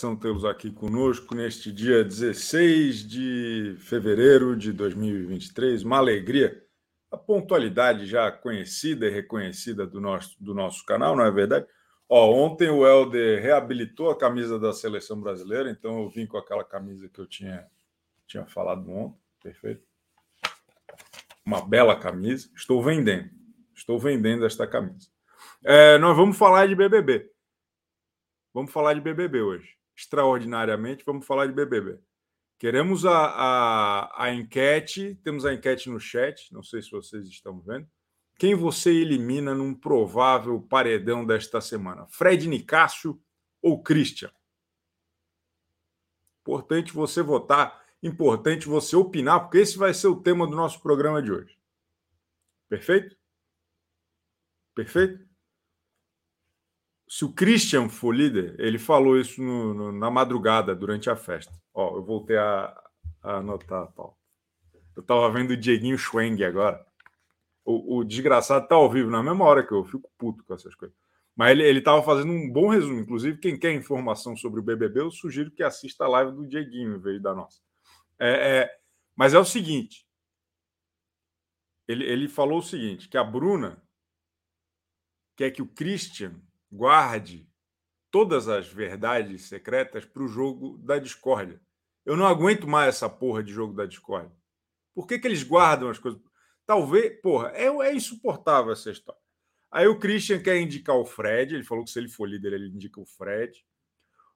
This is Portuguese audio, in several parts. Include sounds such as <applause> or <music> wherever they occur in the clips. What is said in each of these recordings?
satisfação tê-los aqui conosco neste dia 16 de fevereiro de 2023. Uma alegria. A pontualidade já conhecida e reconhecida do nosso, do nosso canal, não é verdade? Ó, ontem o Helder reabilitou a camisa da seleção brasileira, então eu vim com aquela camisa que eu tinha, tinha falado ontem. Perfeito? Uma bela camisa. Estou vendendo. Estou vendendo esta camisa. É, nós vamos falar de BBB. Vamos falar de BBB hoje. Extraordinariamente, vamos falar de BBB. Queremos a, a, a enquete, temos a enquete no chat, não sei se vocês estão vendo. Quem você elimina num provável paredão desta semana? Fred Nicásio ou Christian? Importante você votar, importante você opinar, porque esse vai ser o tema do nosso programa de hoje. Perfeito? Perfeito? Se o Christian for líder, ele falou isso no, no, na madrugada, durante a festa. Ó, eu voltei a, a anotar, Paulo. Eu estava vendo o Dieguinho Schweng agora. O, o desgraçado tá ao vivo na mesma hora que eu, fico puto com essas coisas. Mas ele estava fazendo um bom resumo. Inclusive, quem quer informação sobre o BBB, eu sugiro que assista a live do Dieguinho em vez da nossa. É, é, mas é o seguinte: ele, ele falou o seguinte: que a Bruna quer que o Christian guarde todas as verdades secretas para o jogo da discórdia. Eu não aguento mais essa porra de jogo da discórdia. Por que, que eles guardam as coisas? Talvez, porra, é, é insuportável essa história. Aí o Christian quer indicar o Fred, ele falou que se ele for líder, ele indica o Fred.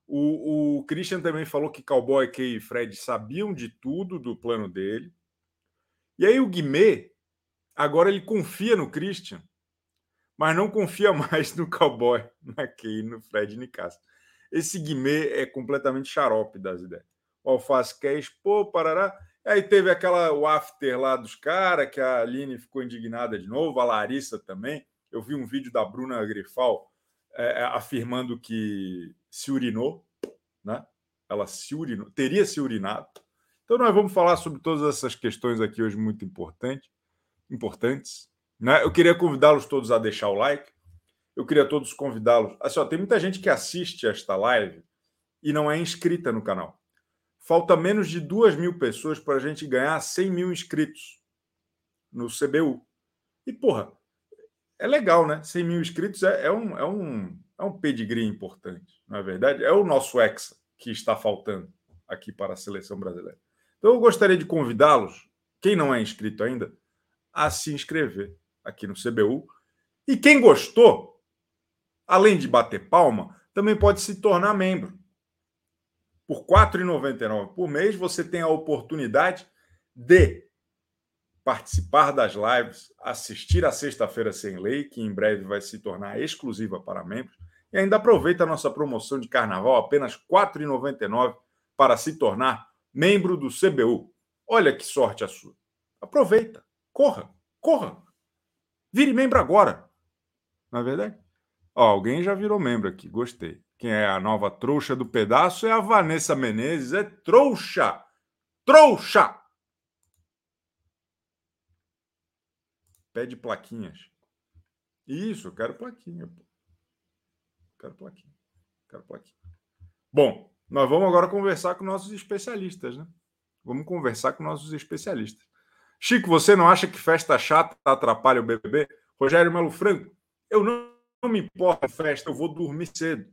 O, o Christian também falou que Cowboy Kay e Fred sabiam de tudo do plano dele. E aí o Guimê, agora ele confia no Christian mas não confia <laughs> mais no cowboy, na Key, no Fred Nicasso. Esse Guimê é completamente xarope das ideias. O Alface Cash, pô, parará. Aí teve aquela o after lá dos caras, que a Aline ficou indignada de novo, a Larissa também. Eu vi um vídeo da Bruna Grifal é, é, afirmando que se urinou, né? Ela se urinou, teria se urinado. Então nós vamos falar sobre todas essas questões aqui hoje muito importantes, importantes. Né? Eu queria convidá-los todos a deixar o like. Eu queria todos convidá-los. Assim, tem muita gente que assiste esta live e não é inscrita no canal. Falta menos de duas mil pessoas para a gente ganhar 100 mil inscritos no CBU. E, porra, é legal, né? 100 mil inscritos é, é, um, é, um, é um pedigree importante, não é verdade? É o nosso ex que está faltando aqui para a seleção brasileira. Então, eu gostaria de convidá-los, quem não é inscrito ainda, a se inscrever aqui no CBU. E quem gostou, além de bater palma, também pode se tornar membro. Por R$ 4,99 por mês, você tem a oportunidade de participar das lives, assistir a Sexta-feira Sem Lei, que em breve vai se tornar exclusiva para membros, e ainda aproveita a nossa promoção de carnaval, apenas R$ 4,99 para se tornar membro do CBU. Olha que sorte a sua. Aproveita, corra, corra. Vire membro agora. Não é verdade? Ó, alguém já virou membro aqui, gostei. Quem é a nova trouxa do pedaço é a Vanessa Menezes. É trouxa! Trouxa! Pede plaquinhas. Isso, eu quero plaquinha. Quero plaquinha. Quero plaquinha. Bom, nós vamos agora conversar com nossos especialistas, né? Vamos conversar com nossos especialistas. Chico, você não acha que festa chata atrapalha o BBB? Rogério Melo Franco, eu não, não me importo festa, eu vou dormir cedo.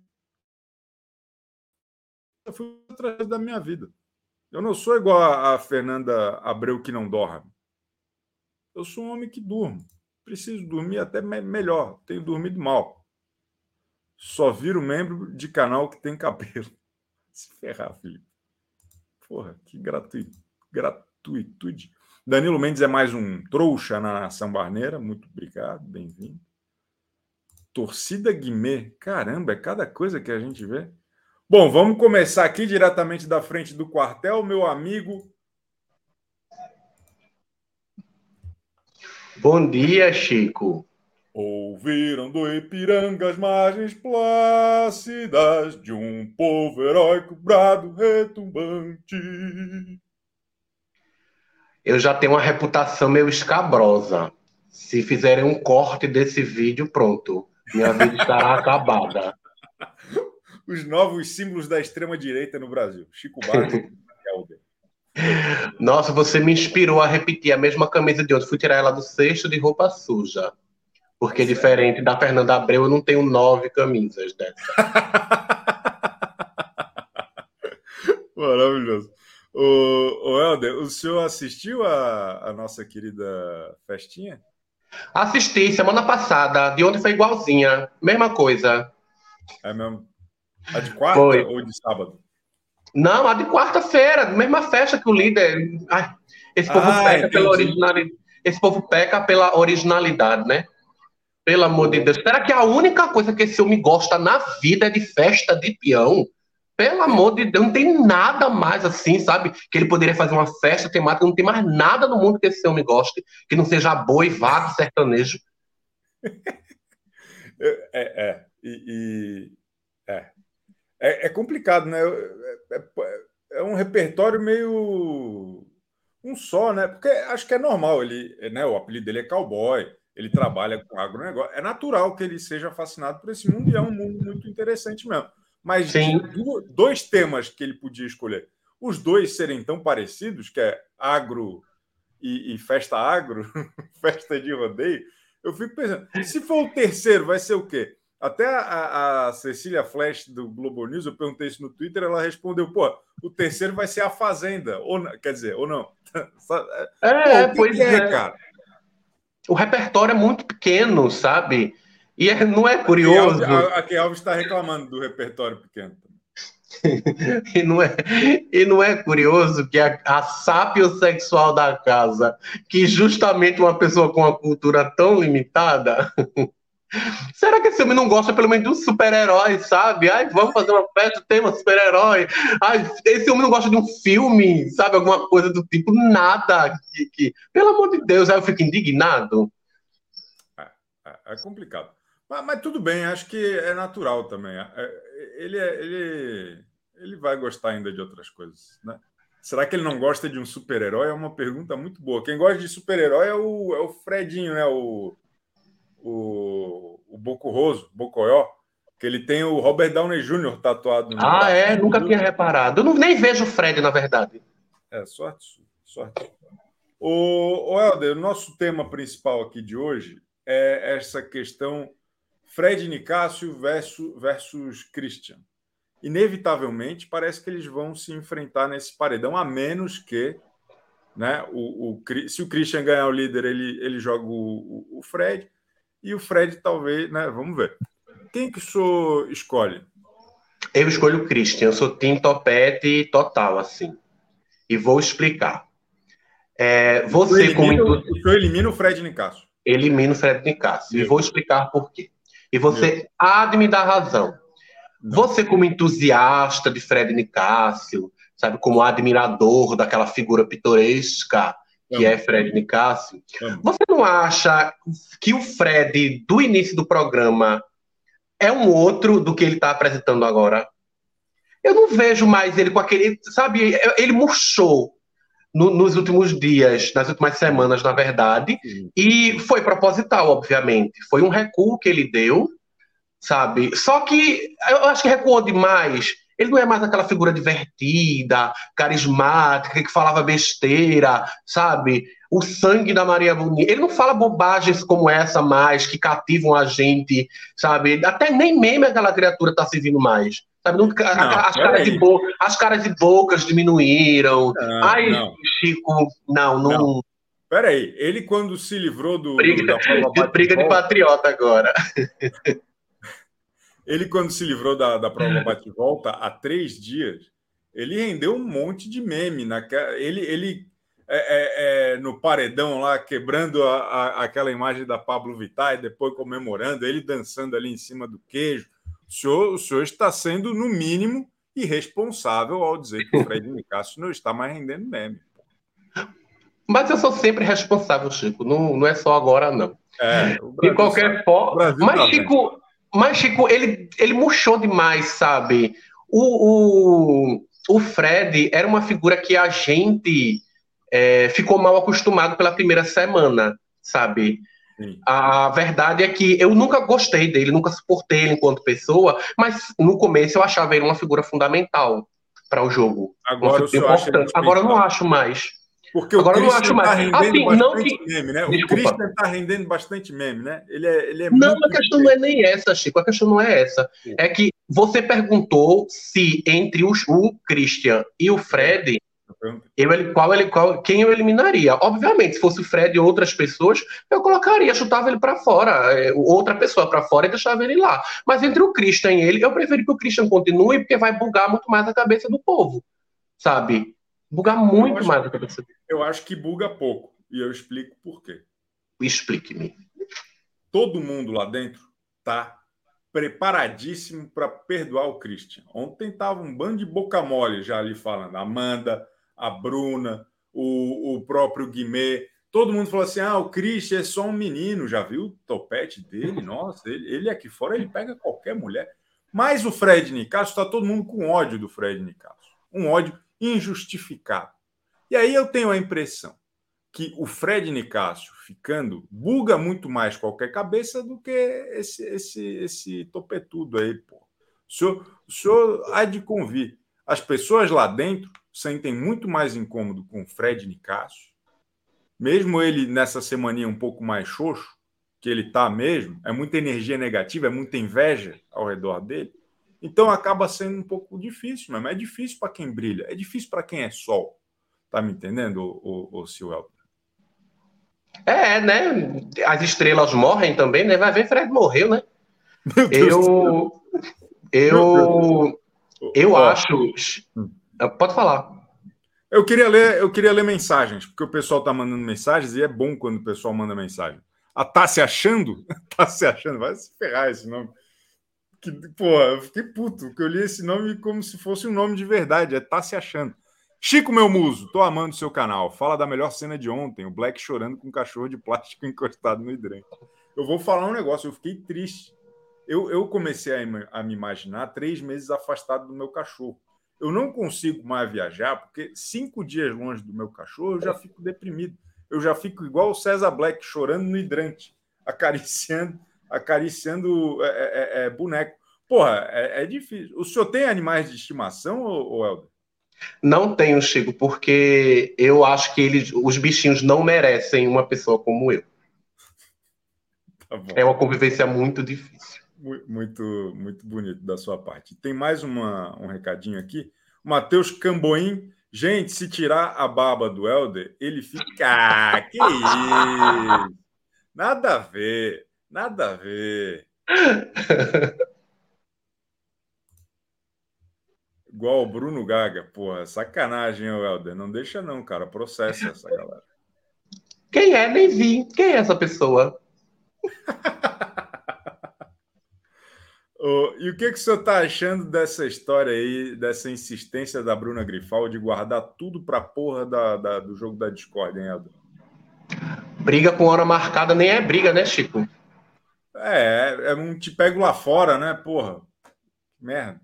Eu fui atrás da minha vida. Eu não sou igual a, Fernanda Abreu que não dorme. Eu sou um homem que durmo. Preciso dormir até me melhor. Tenho dormido mal. Só viro membro de canal que tem cabelo. <laughs> Se ferrar, filho. Porra, que gratuito. gratuitude. Danilo Mendes é mais um trouxa na nação barneira. Muito obrigado, bem-vindo. Torcida Guimê. Caramba, é cada coisa que a gente vê. Bom, vamos começar aqui diretamente da frente do quartel, meu amigo. Bom dia, Chico. Ouviram do Ipiranga as margens plácidas de um povo heróico, brado retumbante eu já tenho uma reputação meio escabrosa. Se fizerem um corte desse vídeo, pronto. Minha vida estará <laughs> acabada. os novos símbolos da extrema-direita no Brasil. Chico Barney. <laughs> Nossa, você me inspirou a repetir a mesma camisa de ontem. Fui tirar ela do cesto de roupa suja. Porque, Nossa, diferente da Fernanda Abreu, eu não tenho nove camisas dessa. <laughs> Maravilhoso. O, o Helder, o senhor assistiu a, a nossa querida festinha? Assisti semana passada. De ontem foi igualzinha. Mesma coisa. É mesmo? A de quarta foi. ou de sábado? Não, a de quarta-feira, mesma festa que o líder. Ai, esse povo ah, peca pela originalidade. Esse povo peca pela originalidade, né? Pelo amor de Deus. Será que a única coisa que esse homem gosta na vida é de festa de peão? Pelo amor de Deus, não tem nada mais assim, sabe? Que ele poderia fazer uma festa temática, não tem mais nada no mundo que esse homem goste, que não seja boi, vago, sertanejo. <laughs> É, é, e, e é. é. é. complicado, né? É, é, é, um repertório meio um só, né? Porque acho que é normal, ele, né? O apelido dele é cowboy, ele trabalha com agronegócio. É natural que ele seja fascinado por esse mundo e é um mundo muito interessante mesmo. Mas dois temas que ele podia escolher, os dois serem tão parecidos, que é agro e, e festa agro, <laughs> festa de rodeio, eu fico pensando, se for o terceiro, vai ser o quê? Até a, a, Cecília Flash do Globo News, eu perguntei isso no Twitter, ela respondeu: pô, o terceiro vai ser a Fazenda. Ou, quer dizer, ou não. <laughs> É, pô, pois é, é, cara. O repertório é muito pequeno, sabe? E é, não é curioso. A Key Alves está reclamando do repertório pequeno. <laughs> e, não é, e não é curioso que a, a sexual da casa, que justamente uma pessoa com uma cultura tão limitada, <laughs> Será que esse homem não gosta pelo menos de um super-herói, sabe? Ai, vamos fazer uma festa, tema super-herói. Ai, esse homem não gosta de um filme, sabe? Alguma coisa do tipo, nada. Que, que... Pelo amor de Deus, aí eu fico indignado. É, é, é complicado. Mas, mas, tudo bem, acho que é natural também. É, é, ele, é, ele, ele vai gostar ainda de outras coisas, né? Será que ele não gosta de um super-herói? É uma pergunta muito boa. Quem gosta de super-herói é o, é o Fredinho, né? O, o, o Bocurroso, Bocoyó, que ele tem o Robert Downey Jr. tatuado. No ah, é? Nunca tinha reparado. Eu não, nem vejo o Fred, na verdade. É, sorte, sorte. O, o Helder, o nosso tema principal aqui de hoje é essa questão Fred Nicásio versus, versus Christian. Inevitavelmente, parece que eles vão se enfrentar nesse paredão, a menos que né, o, o, se o Christian ganhar o líder, ele, ele joga o, o, o Fred e o Fred talvez, né? Vamos ver. Quem que o senhor escolhe? Eu escolho o Christian, eu sou Tim Topete total, assim. E vou explicar. É, você, elimina, como. O senhor elimina o Fred Nicasso. Elimina o Fred Nicasso. E vou explicar por quê. E você há de me dar razão. Você, como entusiasta de Fred Nicásio, sabe, como admirador daquela figura pitoresca que é Fred Nicásio. Você não acha que o Fred do início do programa é um outro do que ele está apresentando agora? Eu não vejo mais ele com aquele, sabe, ele murchou no, nos últimos dias, nas últimas semanas, na verdade, Sim. e foi proposital, obviamente. Foi um recuo que ele deu, sabe? Só que eu acho que recuou demais ele não é mais aquela figura divertida, carismática, que falava besteira, sabe? O sangue da Maria Bonita. Ele não fala bobagens como essa mais, que cativam a gente, sabe? Até nem meme aquela criatura tá se vindo mais. Sabe? Não, não, as, caras de bo... as caras de bocas diminuíram. Não, Ai, não. Chico, não, não. não. Peraí, ele quando se livrou do. Briga, do, briga de patriota agora. <laughs> Ele, quando se livrou da, da prova bate-volta há três dias, ele rendeu um monte de meme. Naquela, ele ele é, é, é, no paredão lá, quebrando a, a, aquela imagem da Pablo Vittar e depois comemorando, ele dançando ali em cima do queijo. O senhor, o senhor está sendo, no mínimo, irresponsável ao dizer que o Fred Nicasso não está mais rendendo meme. Mas eu sou sempre responsável, Chico. Não, não é só agora, não. É, de qualquer forma. Mas, Chico, mas, Chico, ele, ele murchou demais, sabe? O, o, o Fred era uma figura que a gente é, ficou mal acostumado pela primeira semana, sabe? A verdade é que eu nunca gostei dele, nunca suportei ele enquanto pessoa, mas no começo eu achava ele uma figura fundamental para o jogo. Agora, importante. Agora eu não acho mais. Porque Agora o Christian está rendendo assim, bastante não meme, né? Desculpa. O Christian está rendendo bastante meme, né? Ele é, ele é não, a questão não é nem essa, Chico. A questão não é essa. É que você perguntou se entre os, o Christian e o Fred, eu, qual ele, qual, quem eu eliminaria? Obviamente, se fosse o Fred e outras pessoas, eu colocaria, chutava ele para fora, é, outra pessoa para fora e deixava ele lá. Mas entre o Christian e ele, eu prefiro que o Christian continue, porque vai bugar muito mais a cabeça do povo, sabe? Bugar muito mais a cabeça dele. Eu acho que buga pouco, e eu explico por quê. Explique-me. Todo mundo lá dentro tá preparadíssimo para perdoar o Christian. Ontem tava um bando de boca mole já ali falando. Amanda, a Bruna, o, o próprio Guimê. Todo mundo falou assim: ah, o Christian é só um menino. Já viu o topete dele? <laughs> Nossa, ele, ele aqui fora ele pega qualquer mulher. Mas o Fred Nicasso está todo mundo com ódio do Fred Nicasso. Um ódio injustificado. E aí eu tenho a impressão que o Fred Nicásio ficando buga muito mais qualquer cabeça do que esse esse esse topetudo aí, pô. O senhor, o senhor há de convir. As pessoas lá dentro sentem muito mais incômodo com o Fred Nicásio, mesmo ele nessa semaninha um pouco mais xoxo, que ele tá mesmo, é muita energia negativa, é muita inveja ao redor dele. Então acaba sendo um pouco difícil, mas é difícil para quem brilha, é difícil para quem é sol. Tá me entendendo, o, o, o é, né? As estrelas morrem também, né? Vai ver, Fred morreu, né? <laughs> Eu. Eu. Eu acho. Hum. Pode falar. Eu queria ler, eu queria ler mensagens, porque o pessoal tá mandando mensagens e é bom quando o pessoal manda mensagem. A tá se achando? <laughs> tá se achando? Vai se ferrar esse nome. Que, porra, eu fiquei puto, porque eu li esse nome como se fosse um nome de verdade. É tá se achando. Chico, meu muso, tô amando seu canal. Fala da melhor cena de ontem, o Black chorando com um cachorro de plástico <laughs> encostado no hidrante. Eu vou falar um negócio, eu fiquei triste. Eu, eu comecei a, a me imaginar três meses afastado do meu cachorro. Eu não consigo mais viajar, porque cinco dias longe do meu cachorro eu já fico deprimido. Eu já fico igual o César Black, chorando no hidrante, <laughs> acariciando, acariciando é, é, é, é boneco. Porra, é, é, difícil. O senhor tem animais de estimação, ou, ou Helder? Não tenho, Chico, porque eu acho que eles, os bichinhos não merecem uma pessoa como eu. <laughs> Tá é uma convivência muito difícil. Muito, muito bonito da sua parte. Tem mais uma, um recadinho aqui. Matheus Camboim. Gente, se tirar a baba do Helder, ele fica. Ah, que isso! Nada a ver, nada a ver. Igual o Bruno Gaga. Porra, sacanagem, Helder. Não deixa não, cara. Processa essa galera. Quem é? Nem vi. Quem é essa pessoa? <laughs> oh, e o que, que o senhor está achando dessa história aí, dessa insistência da Bruna Grifal de guardar tudo pra porra da, da, do jogo da Discord, hein, Helder? Briga com hora marcada nem é briga, né, Chico? É, é um te pego lá fora, né, porra? Merda.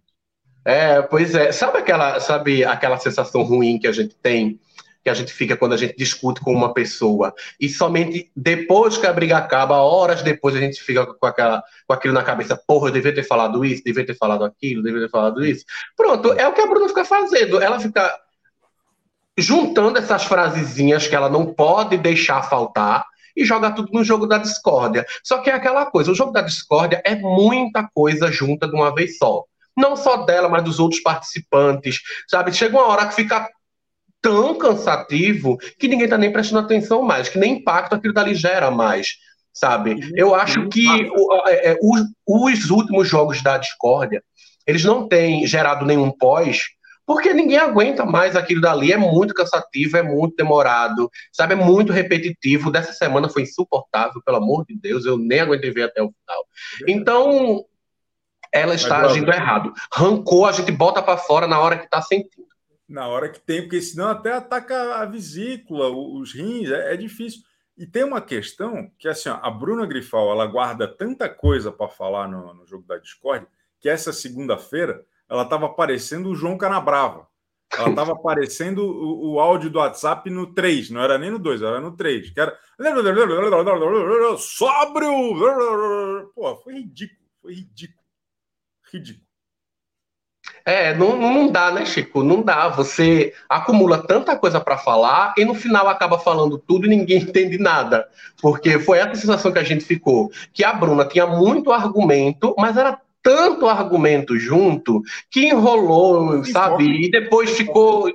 É, pois é. Sabe aquela, sabe aquela sensação ruim que a gente tem, que a gente fica quando a gente discute com uma pessoa e somente depois que a briga acaba, horas depois a gente fica com, aquela, com aquilo na cabeça, porra, eu devia ter falado isso, devia ter falado aquilo, devia ter falado isso. Pronto, é o que a Bruna fica fazendo. Ela fica juntando essas frasezinhas que ela não pode deixar faltar e joga tudo no jogo da discórdia. Só que é aquela coisa, o jogo da discórdia é muita coisa junta de uma vez só não só dela, mas dos outros participantes, sabe? Chega uma hora que fica tão cansativo que ninguém tá nem prestando atenção mais, que nem impacto aquilo dali gera mais, sabe? Eu acho que é, é, os, os últimos jogos da discórdia, eles não têm gerado nenhum pós, porque ninguém aguenta mais aquilo dali, é muito cansativo, é muito demorado, sabe? É muito repetitivo. Dessa semana foi insuportável, pelo amor de Deus, eu nem aguentei ver até o final. Então, ela está agindo errado. Rancor a gente bota para fora na hora que está sentindo. Na hora que tem, porque senão até ataca a vesícula, os rins, é, é difícil. E tem uma questão que assim, ó, a Bruna Grifal ela guarda tanta coisa para falar no, no, jogo da Discord que essa segunda-feira ela estava parecendo o João Canabrava. Ela estava <laughs> aparecendo o, o, áudio do WhatsApp no 3, não era nem no 2, era no 3. Que era. Sóbrio! Pô, foi ridículo, foi ridículo. Ridículo. É, não, não dá, né, Chico? Não dá. Você acumula tanta coisa para falar e no final acaba falando tudo e ninguém <laughs> entende nada. Porque foi essa sensação que a gente ficou. Que a Bruna tinha muito argumento, mas era tanto argumento junto que enrolou, sabe? E depois ficou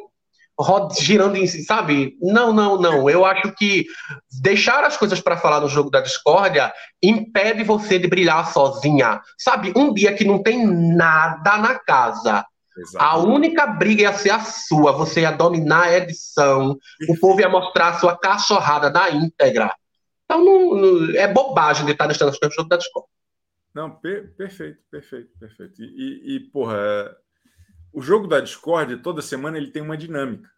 girando em si, sabe? Não, não, não. Eu acho que deixar as coisas para falar no jogo da discórdia impede você de brilhar sozinha. Sabe? Um dia que não tem nada na casa. A única briga ia ser a sua, você ia dominar a edição, o povo ia mostrar a sua cachorrada na íntegra. Então não, não, é bobagem de estar deixando as coisas no jogo da discórdia. Não, per perfeito, perfeito, perfeito. E, e, porra, é... o jogo da Discord, toda semana, ele tem uma dinâmica.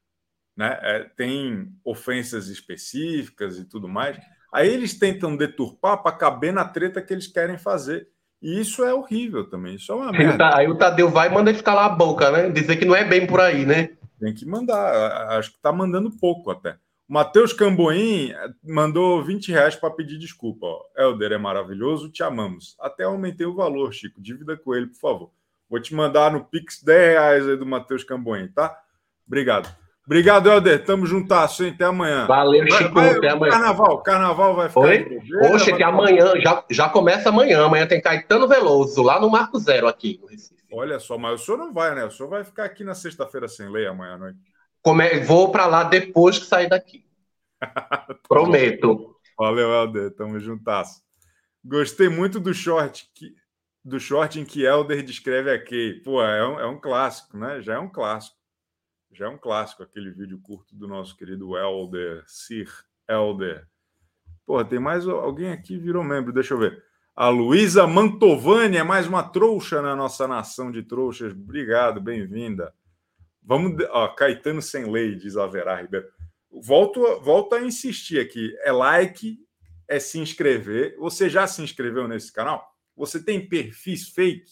Né? É, tem ofensas específicas e tudo mais. Aí eles tentam deturpar para caber na treta que eles querem fazer. E isso é horrível também. Isso é uma merda. Aí o Tadeu vai e manda ele calar a boca, né? Dizer que não é bem por aí, né? Tem que mandar. Acho que está mandando pouco até. O Matheus Camboim mandou 20 reais para pedir desculpa. Ó. Helder é maravilhoso, te amamos. Até aumentei o valor, Chico. Dívida com ele, por favor. Vou te mandar no Pix 10 reais aí do Matheus Camboim, tá? Obrigado. Obrigado, Helder. Tamo juntasso, hein? Até amanhã. Valeu, Chico. Vai, até amanhã. Carnaval, carnaval vai ficar. Oi? Poxa, que amanhã, já, já começa amanhã. Amanhã tem Caetano Veloso, lá no Marco Zero, aqui no Recife. Olha só, mas o senhor não vai, né? O senhor vai ficar aqui na sexta-feira sem lei amanhã à noite. Come... Vou para lá depois que sair daqui. <laughs> Prometo. Valeu, Helder. Tamo juntasso. Gostei muito do short que... do short em que Helder descreve a Kay. Pô, é um, é um clássico, né? Já é um clássico. Já é um clássico aquele vídeo curto do nosso querido Helder, Sir Helder. Pô, tem mais alguém aqui virou membro, deixa eu ver. A Luísa Mantovani é mais uma trouxa na nossa nação de trouxas. Obrigado, bem-vinda. Vamos, ó, Caetano sem lei, diz a Vera Ribeiro. Volto, volto a insistir aqui. É like, é se inscrever. Você já se inscreveu nesse canal? Você tem perfis fake?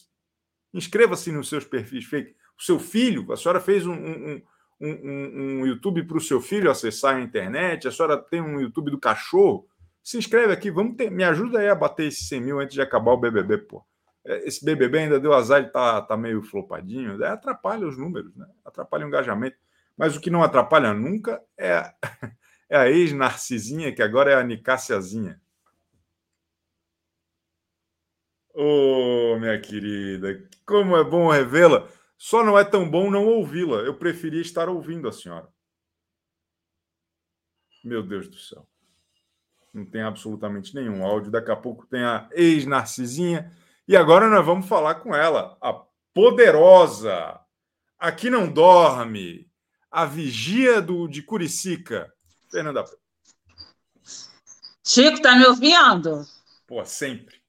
Inscreva-se nos seus perfis fake. O seu filho, a senhora fez um, um, um, um YouTube para o seu filho acessar a internet, a senhora tem um YouTube do cachorro. Se inscreve aqui, vamos ter, me ajuda aí a bater esses 100 mil antes de acabar o BBB, pô. É, esse BBB ainda deu azar de tá, tá meio flopadinho, é, atrapalha os números, né? atrapalha o engajamento. Mas o que não atrapalha nunca é, a, <laughs> é a ex-narcisinha, que agora é a Nicáciazinha. Ô, oh, minha querida, como é bom revê-la. Só não é tão bom não ouvi-la. Eu preferia estar ouvindo a senhora. Meu Deus do céu. Não tem absolutamente nenhum áudio. Daqui a pouco tem a ex-narcisinha e agora nós vamos falar com ela, a poderosa, aqui não dorme, a vigia do, de Curicica, Fernanda. Chico, tá me ouvindo? Pô, sempre.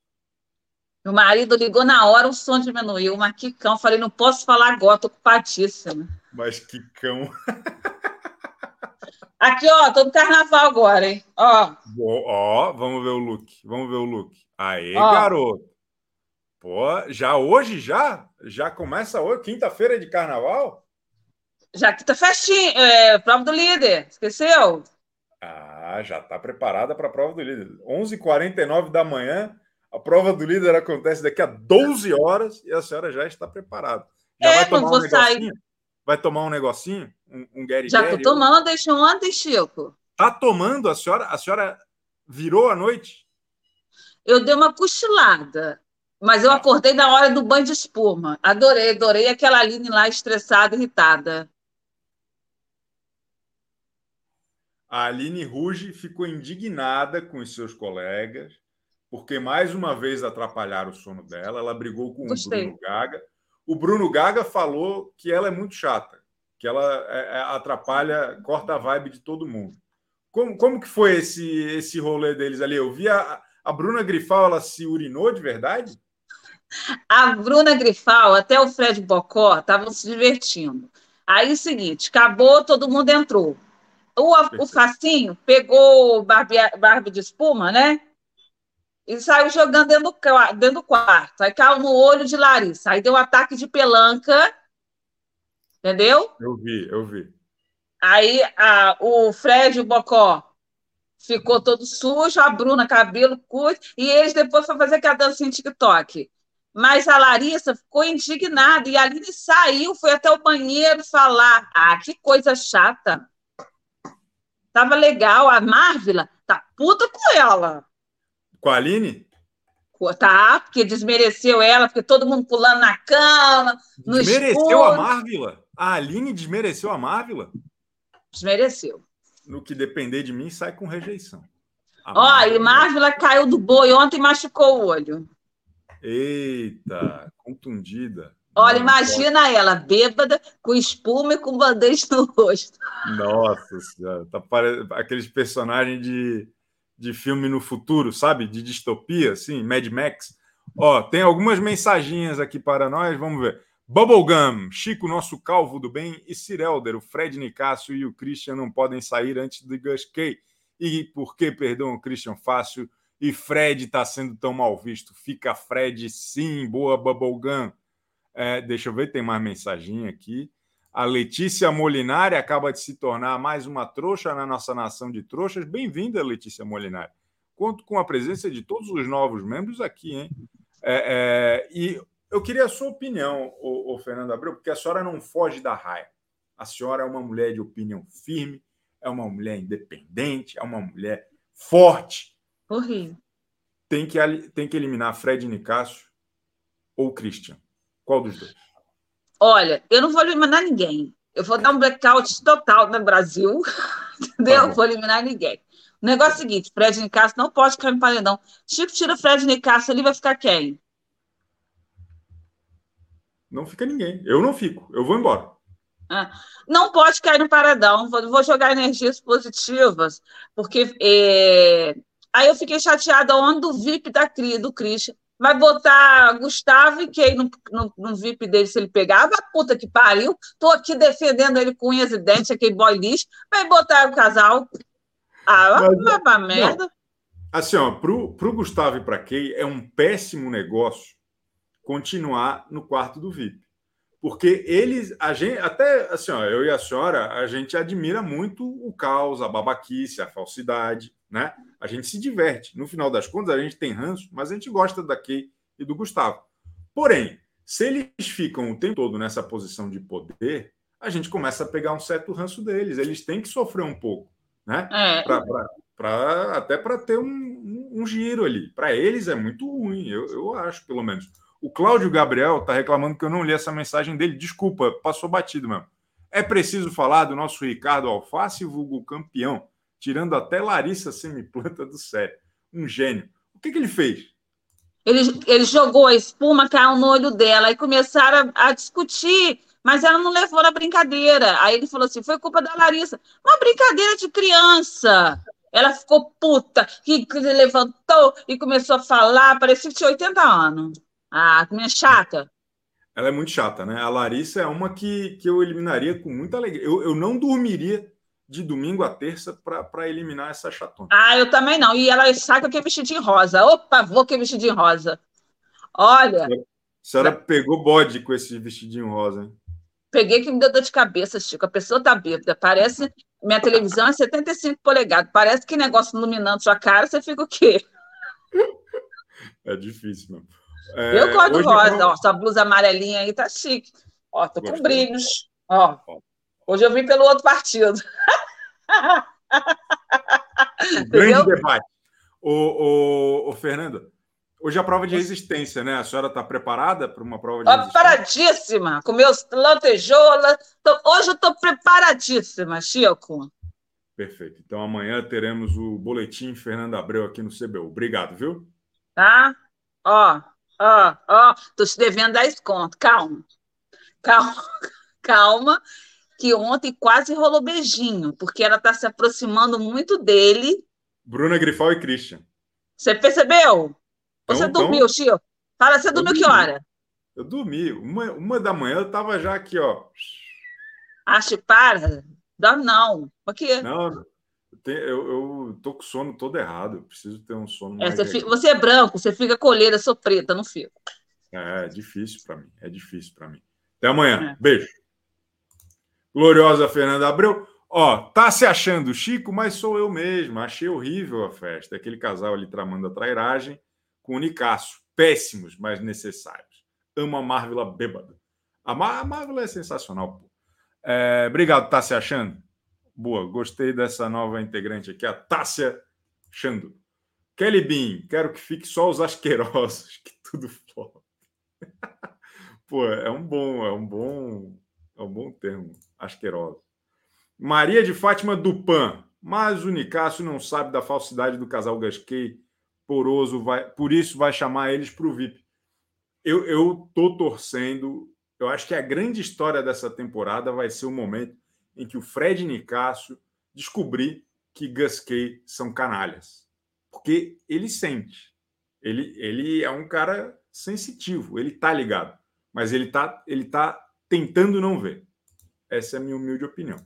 Meu marido ligou na hora, o som diminuiu, mas que cão. Falei, não posso falar agora, tô ocupadíssima. Mas que cão. <laughs> Aqui, ó, tô no carnaval agora, hein? Ó. Ó, vamos ver o look. Vamos ver o look. Aê, ó. garoto. Pô, já hoje já? Já começa hoje, quinta-feira de carnaval? Já quinta festinha, é, prova do líder, esqueceu? Ah, já está preparada para a prova do líder. 11h49 da manhã, a prova do líder acontece daqui a 12 horas e a senhora já está preparada. Já é, vai tomar um sair. Vai tomar um negocinho? Um, um Gary Já estou tomando, deixou ontem, Chico. Tá tomando? A senhora, a senhora virou à noite? Eu dei uma cochilada. Mas eu acordei na hora do banho de espuma. Adorei, adorei aquela Aline lá estressada, irritada. A Aline Ruge ficou indignada com os seus colegas, porque mais uma vez atrapalharam o sono dela. Ela brigou com Gostei. o Bruno Gaga. O Bruno Gaga falou que ela é muito chata, que ela é, é, atrapalha, corta a vibe de todo mundo. Como, como que foi esse, esse rolê deles ali? Eu vi a, a Bruna Grifal, ela se urinou de verdade? A Bruna Grifal, até o Fred Bocó, estavam se divertindo. Aí, o seguinte, acabou, todo mundo entrou. O, o Facinho pegou Barbie, Barbie de espuma, né? E saiu jogando dentro do, dentro do quarto. Aí caiu no olho de Larissa. Aí deu um ataque de pelanca. Entendeu? Eu vi, eu vi. Aí a, o Fred e o Bocó ficou todo sujo, a Bruna, cabelo curto, e eles depois foram fazer aquela dancinha TikTok. Mas a Larissa ficou indignada e a Aline saiu, foi até o banheiro falar. Ah, que coisa chata. Tava legal. A Marvila tá puta com ela. Com a Aline? Tá, porque desmereceu ela, porque todo mundo pulando na cama. No desmereceu escuro. a Marvila? A Aline desmereceu a Marvila? Desmereceu. No que depender de mim, sai com rejeição. A Ó, Marvila... e Marvila caiu do boi ontem e machucou o olho. Eita, contundida. Olha, Não, imagina pode... ela bêbada, com espuma e com band-aid no rosto. Nossa senhora, tá pare... aqueles personagens de, de filme no futuro, sabe? De distopia, assim, Mad Max. Ó, tem algumas mensaginhas aqui para nós, vamos ver. Bubblegum, Chico, nosso calvo do bem, e Cirelder, o Fred Nicásio e o Christian não podem sair antes do Gus Kay. E por que perdão o Christian fácil? E Fred está sendo tão mal visto. Fica Fred, sim, boa Bubblegum. É, deixa eu ver, tem mais mensagem aqui. A Letícia Molinari acaba de se tornar mais uma trouxa na nossa nação de trouxas. Bem-vinda, Letícia Molinari. Conto com a presença de todos os novos membros aqui, hein? É, é, e eu queria a sua opinião, o, Fernando Abreu, porque a senhora não foge da raia. A senhora é uma mulher de opinião firme, é uma mulher independente, é uma mulher forte. Horrível. Tem que, tem que eliminar Fred Nicásio ou Christian. Qual dos dois? Olha, eu não vou eliminar ninguém. Eu vou dar um blackout total no Brasil. <laughs> Entendeu? Tá vou eliminar ninguém. O negócio é o seguinte: Fred Nicasso não pode cair no paredão. Chico tira o Fred Nicasso, ele vai ficar quem? Não fica ninguém. Eu não fico. Eu vou embora. Ah, não pode cair no paredão. Vou, vou jogar energias positivas, porque é... aí eu fiquei chateada onde do VIP da CRI, do Christian. Vai botar Gustavo e quem no, no, no, VIP dele se ele pegava? Puta que pariu. Tô aqui defendendo ele com unhas e dentes, aquele boy lixo. Vai botar o casal. Ah, vai pra merda. Assim, ó, pro, pro Gustavo e pra Kay é um péssimo negócio continuar no quarto do VIP. Porque eles, a gente, até assim, ó, eu e a senhora, a gente admira muito o caos, a babaquice, a falsidade, né? A gente se diverte. No final das contas, a gente tem ranço, mas a gente gosta da Kay e do Gustavo. Porém, se eles ficam o tempo todo nessa posição de poder, a gente começa a pegar um certo ranço deles. Eles têm que sofrer um pouco, né? É. Pra, pra, pra até para ter um, um, um, giro ali. Para eles é muito ruim, eu, eu acho, pelo menos. O Cláudio Gabriel está reclamando que eu não li essa mensagem dele. Desculpa, passou batido mesmo. É preciso falar do nosso Ricardo Alface, vulgo campeão, tirando até Larissa Semiplanta do sério. Um gênio. O que, que ele fez? Ele, ele jogou a espuma, caiu no olho dela, e começaram a, a discutir, mas ela não levou na brincadeira. Aí ele falou assim: foi culpa da Larissa. Uma brincadeira de criança. Ela ficou puta, que, levantou e começou a falar, parecia que tinha 80 anos. Ah, minha chata. Ela é muito chata, né? A Larissa é uma que, que eu eliminaria com muita alegria. Eu, eu não dormiria de domingo a terça para eliminar essa chatona. Ah, eu também não. E ela saca que é vestidinho rosa. Opa, vou que é vestidinho rosa. Olha. A senhora pegou bode com esse vestidinho rosa, hein? Peguei que me deu dor de cabeça, Chico. A pessoa tá bêbada. Parece. Minha televisão é 75 polegadas. Parece que negócio iluminando sua cara, você fica o quê? É difícil, mesmo. É, eu gosto do rosa, não... ó, essa blusa amarelinha aí tá chique. Ó, tô Gostei. com brilhos. Ó, hoje eu vim pelo outro partido. grande debate. O, o, o, Fernando, hoje é a prova de resistência, né? A senhora está preparada para uma prova de resistência? Preparadíssima, com meus lantejoulas. Hoje eu estou preparadíssima, Chico. Perfeito. Então amanhã teremos o boletim Fernando Abreu aqui no CBU. Obrigado, viu? Tá? Ó, ó, ó, tô te devendo 10 conto. Calma. Calma, <laughs> calma, que ontem quase rolou beijinho, porque ela tá se aproximando muito dele. Bruna Grifal e Christian. Você percebeu? Então, você dormiu, então... Chico? Fala, você dormiu que hora? Eu dormi. Uma, uma da manhã eu tava já aqui, ó. Acho, para. Dorme não. Por quê? Não, eu, eu tô com sono todo errado. Eu preciso ter um sono é, mais. Você, fica, você, é branco, você fica colheira, sou preta, não fico. É, é difícil para mim. É difícil para mim. Até amanhã. É. Beijo. Gloriosa Fernanda Abreu. Ó, tá se achando Chico, mas sou eu mesmo. Achei horrível a festa. Aquele casal ali tramando a trairagem com o Nicasso. Péssimos, mas necessários. Amo a Marvel bêbada. A, Mar Marvel é sensacional, pô. É, obrigado, tá se achando? Boa, gostei dessa nova integrante aqui, a Tássia Xando. Kelly Bean, quero que fique só os asquerosos, <laughs> que tudo flop. <laughs> Pô, é um bom, é um bom, é um bom termo, asqueroso. Maria de Fátima Dupan, mas o Nicásio não sabe da falsidade do casal Gasquet, poroso, vai, por isso vai chamar eles para o VIP. Eu, eu tô torcendo, eu acho que a grande história dessa temporada vai ser o momento em que o Fred Nicásio descobrir que Gasquet são canalhas. Porque ele sente. Ele, ele é um cara sensitivo, ele tá ligado. Mas ele tá, ele tá tentando não ver. Essa é a minha humilde opinião.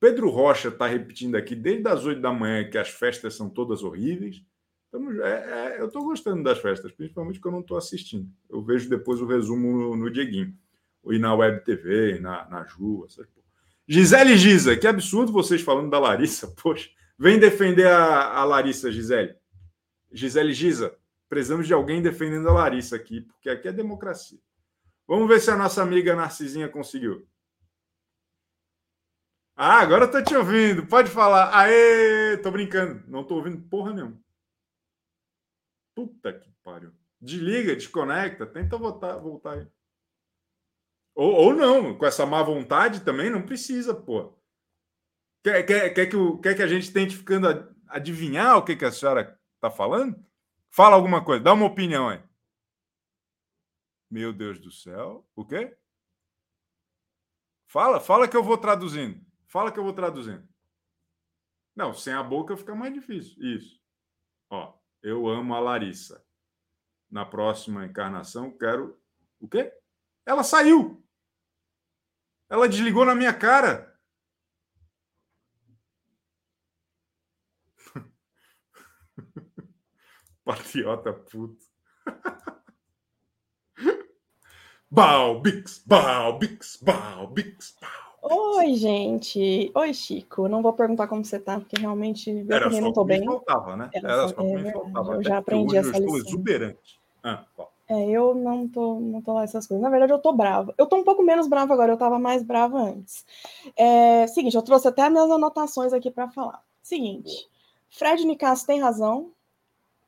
Pedro Rocha está repetindo aqui desde as oito da manhã que as festas são todas horríveis. É, é, eu estou gostando das festas, principalmente porque eu não estou assistindo. Eu vejo depois o resumo no, no Dieguinho. E na Web TV, na, na Ju, essas porra. Gisele Giza, que absurdo vocês falando da Larissa. <laughs> Poxa, vem defender a, a Larissa, Gisele. Gisele Giza, precisamos de alguém defendendo a Larissa aqui, porque aqui é democracia. Vamos ver se a nossa amiga Narcisinha conseguiu. Ah, agora estou te ouvindo. Pode falar. Aê, tô brincando. Não tô ouvindo porra nenhuma. Puta que pariu. Desliga, desconecta, tenta voltar, voltar aí. Ou, ou não, com essa má vontade também não precisa, pô. Quer, quer, quer, que, o, quer que a gente tente ficando a, adivinhar o que, que a senhora está falando? Fala alguma coisa, dá uma opinião aí. Meu Deus do céu. O quê? Fala, fala que eu vou traduzindo. Fala que eu vou traduzindo. Não, sem a boca fica mais difícil. Isso. Ó, eu amo a Larissa. Na próxima encarnação, quero. O quê? Ela saiu. Ela desligou na minha cara. <laughs> Patriota puto. <laughs> Balbix, Balbix, Balbix, Oi, gente. Oi, Chico. Não vou perguntar como você tá, porque realmente eu Era também não tô bem. Faltava, né? Era, Era só, só que é me faltava. Eu já aprendi essa lição. Eu estou exuberante. Ah, é, eu não tô, não tô lá essas coisas. Na verdade, eu tô brava. Eu tô um pouco menos brava agora, eu tava mais brava antes. É, seguinte, eu trouxe até minhas anotações aqui para falar. Seguinte, Fred Nicasso tem razão.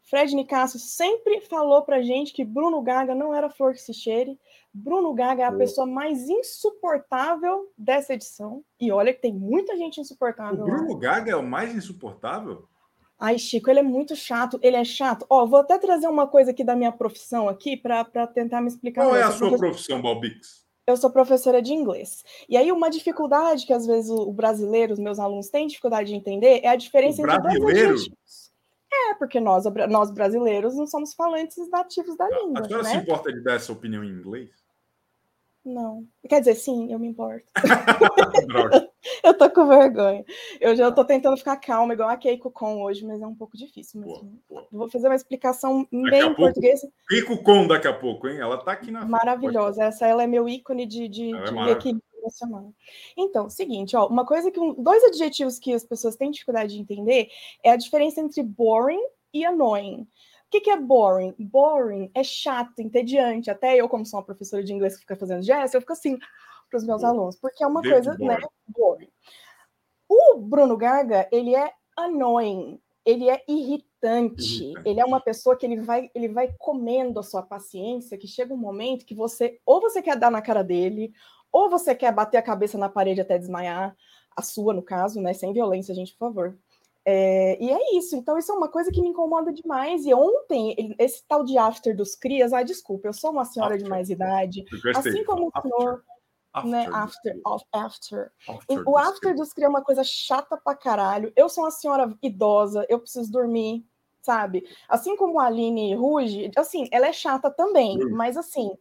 Fred Nicasso sempre falou pra gente que Bruno Gaga não era flor que se cheire. Bruno Gaga é a pessoa mais insuportável dessa edição. E olha que tem muita gente insuportável. O Bruno lá. Gaga é o mais insuportável? Ai, Chico, ele é muito chato. Ele é chato. Ó, vou até trazer uma coisa aqui da minha profissão aqui para tentar me explicar. Qual é a sua profissão, Balbix? Eu sou professora de inglês. E aí, uma dificuldade que às vezes o brasileiro, os meus alunos têm dificuldade de entender é a diferença o entre brasileiro? dois adjetivos. É, porque nós, nós brasileiros não somos falantes nativos da língua. A senhora né? se importa de dar essa opinião em inglês? Não. Quer dizer, sim, eu me importo. <laughs> eu tô com vergonha. Eu já tô tentando ficar calma, igual a Keiko Com hoje, mas é um pouco difícil. Mas boa, boa. Vou fazer uma explicação daqui bem em português. Keiko Com daqui a pouco, hein? Ela tá aqui na. Maravilhosa. Essa ela é meu ícone de, de, é de é equilíbrio emocional. Então, seguinte, ó, uma coisa que. dois adjetivos que as pessoas têm dificuldade de entender é a diferença entre boring e annoying. O que, que, é boring? Boring é chato, entediante. Até eu, como sou uma professora de inglês que fica fazendo gesto, eu fico assim para os meus alunos, porque é uma coisa, boring. né, boring. O Bruno Gaga, ele é annoying, ele é irritante, irritante, ele é uma pessoa que ele vai, ele vai comendo a sua paciência, que chega um momento que você, ou você quer dar na cara dele, ou você quer bater a cabeça na parede até desmaiar, a sua, no caso, né, sem violência, gente, por favor. É, e é isso, então isso é uma coisa que me incomoda demais. E ontem, esse tal de after dos crias, ah, desculpa, eu sou uma senhora after. de mais idade, assim como o senhor. After, né? after, after. after. O after dos crias é uma coisa chata pra caralho. Eu sou uma senhora idosa, eu preciso dormir, sabe? Assim como a Aline Ruge, assim, ela é chata também, mas assim,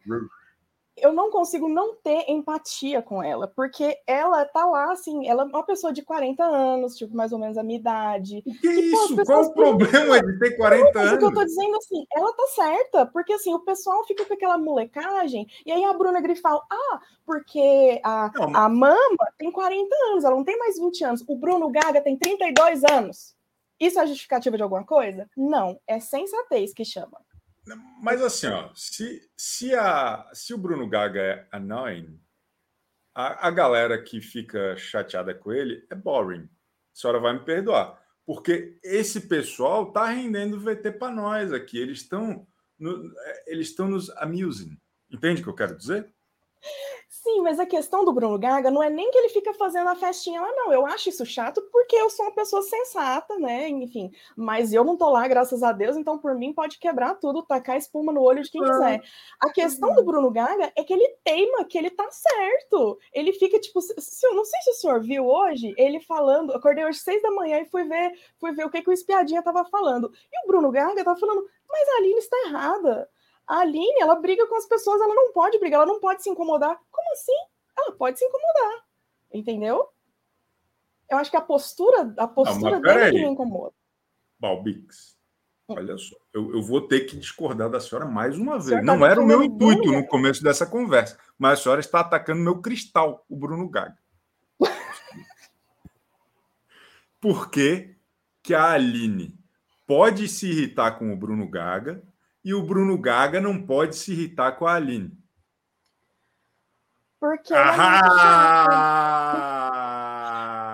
eu não consigo não ter empatia com ela, porque ela tá lá, assim, ela é uma pessoa de 40 anos, tipo, mais ou menos a minha idade. O que é isso? Qual o problema de ter 40 anos? O que eu tô dizendo assim, ela tá certa, porque assim, o pessoal fica com aquela molecagem, e aí a Bruna Grifal, ah, porque a, não, a Mama tem 40 anos, ela não tem mais 20 anos, o Bruno Gaga tem 32 anos. Isso é justificativa de alguma coisa? Não, é sensatez que chama. Mas assim, ó, se, se, a, se o Bruno Gaga é annoying, a, a galera que fica chateada com ele é boring. A senhora vai me perdoar. Porque esse pessoal tá rendendo VT para nós aqui. Eles estão no, eles estão nos amusing. Entende o que eu quero dizer? Sim, mas a questão do Bruno Gaga não é nem que ele fica fazendo a festinha lá, não. Eu acho isso chato porque eu sou uma pessoa sensata, né? Enfim, mas eu não tô lá, graças a Deus, então por mim pode quebrar tudo, tacar espuma no olho de quem quiser. A questão do Bruno Gaga é que ele teima que ele tá certo. Ele fica, tipo, se, se, não sei se o senhor viu hoje, ele falando, acordei hoje seis da manhã e fui ver, fui ver o que, que o espiadinha tava falando. E o Bruno Gaga tava falando, mas a Aline está errada. A Aline, ela briga com as pessoas, ela não pode brigar, ela não pode se incomodar. Como assim? Ela pode se incomodar. Entendeu? Eu acho que a postura, a postura dele que me incomoda. Balbix, hum. olha só, eu, eu, vou ter que discordar da senhora mais uma vez. Tá não era o meu intuito no começo dessa conversa, mas a senhora está atacando meu cristal, o Bruno Gaga. <laughs> Por que, que a Aline pode se irritar com o Bruno Gaga e o Bruno Gaga não pode se irritar com a Aline. Porque é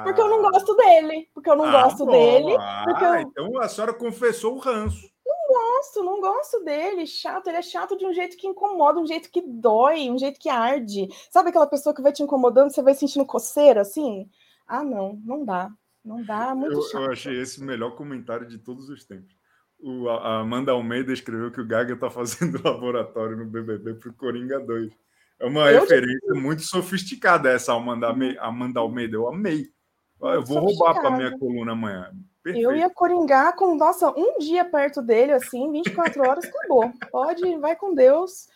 Porque eu não gosto dele. Porque eu não ah, gosto bom. dele. Porque ah, eu... Então a senhora confessou o ranço. Não gosto, não gosto dele. Chato, ele é chato de um jeito que incomoda, um jeito que dói, um jeito que arde. Sabe aquela pessoa que vai te incomodando, você vai sentindo coceira assim? Ah, não, não dá. Não dá, muito eu, chato. Eu achei esse o melhor comentário de todos os tempos o, a Amanda Almeida escreveu que o Gaga está fazendo <laughs> laboratório no BBB para o Coringa 2. É uma eu referência muito sofisticada essa Amanda, Amanda Almeida. Eu amei. Eu vou roubar para minha coluna amanhã. Perfeito. Eu ia coringar com, nossa, um dia perto dele, assim, 24 horas, acabou. Pode, vai com Deus.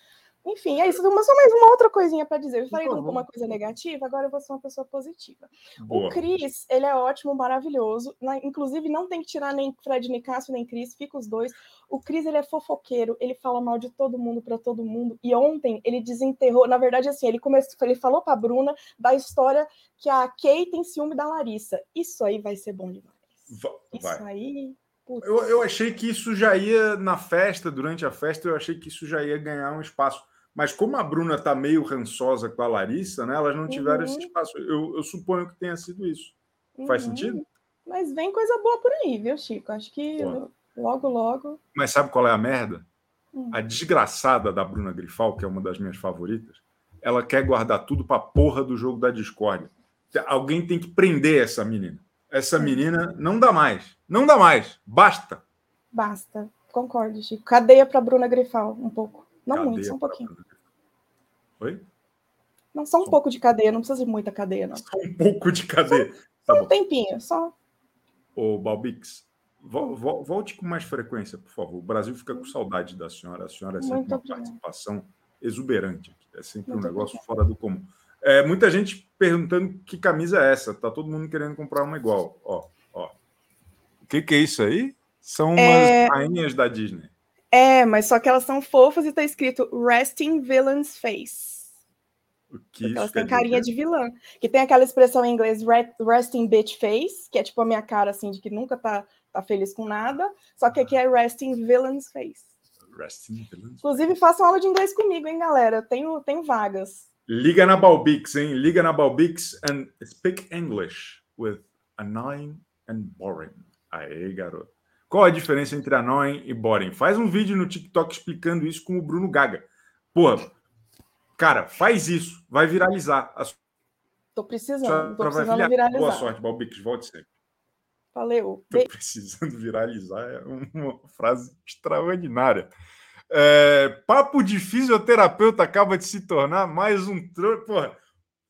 Enfim, é isso. Mas só mais uma outra coisinha para dizer. Eu falei uma coisa negativa, agora eu vou ser uma pessoa positiva. Boa. O Cris, ele é ótimo, maravilhoso. Inclusive, não tem que tirar nem Fred Nicasso, nem Cris, fica os dois. O Cris, ele é fofoqueiro, ele fala mal de todo mundo para todo mundo. E ontem ele desenterrou, na verdade, assim, ele começou, ele falou para Bruna da história que a Kay tem ciúme da Larissa. Isso aí vai ser bom demais. Vai. Isso aí. Eu, eu achei que isso já ia na festa, durante a festa, eu achei que isso já ia ganhar um espaço mas como a Bruna está meio rançosa com a Larissa, né, elas não tiveram uhum. esse espaço. Eu, eu, suponho que tenha sido isso. Uhum. Faz sentido? Mas vem coisa boa por aí, viu, Chico? Acho que logo, logo. Mas sabe qual é a merda? Uhum. A desgraçada da Bruna Grifal, que é uma das minhas favoritas, ela quer guardar tudo para porra do jogo da discórdia. Alguém tem que prender essa menina. Essa menina não dá mais. Não dá mais. Basta. Basta. Concordo, Chico. Cadeia para Bruna Grifal um pouco. Não cadeia muito, só um pouquinho. Oi? Não, só um só... pouco de cadeia, não precisa de muita cadeia, não. Só um pouco de cadeia. Só, tá só um tempinho, só. Ô, Balbix, volte com mais frequência, por favor. O Brasil fica com saudade da senhora. A senhora é sempre Muito uma obrigado. participação exuberante. É sempre Muito um negócio obrigado. fora do comum. É, muita gente perguntando que camisa é essa. Tá todo mundo querendo comprar uma igual. Ó, ó. O que, que é isso aí? São umas é... rainhas da Disney. É, mas só que elas são fofas e tá escrito Resting Villain's Face. O que elas têm carinha de vilã. Que tem aquela expressão em inglês Resting Bitch Face, que é tipo a minha cara assim, de que nunca tá, tá feliz com nada. Só que aqui é Resting Villain's Face. Resting Villain's Inclusive, façam aula de inglês comigo, hein, galera? Tenho, tenho vagas. Liga na Balbix, hein? Liga na Balbix and speak English with annoying and boring. Aê, garoto. Qual a diferença entre Annoying e Boring? Faz um vídeo no TikTok explicando isso com o Bruno Gaga. Porra, cara, faz isso. Vai viralizar. A... Tô precisando. Tô precisando viralizar. Boa sorte, Balbix. Volte sempre. Valeu. Tô precisando viralizar. É uma frase extraordinária. É, papo de fisioterapeuta acaba de se tornar mais um. Porra,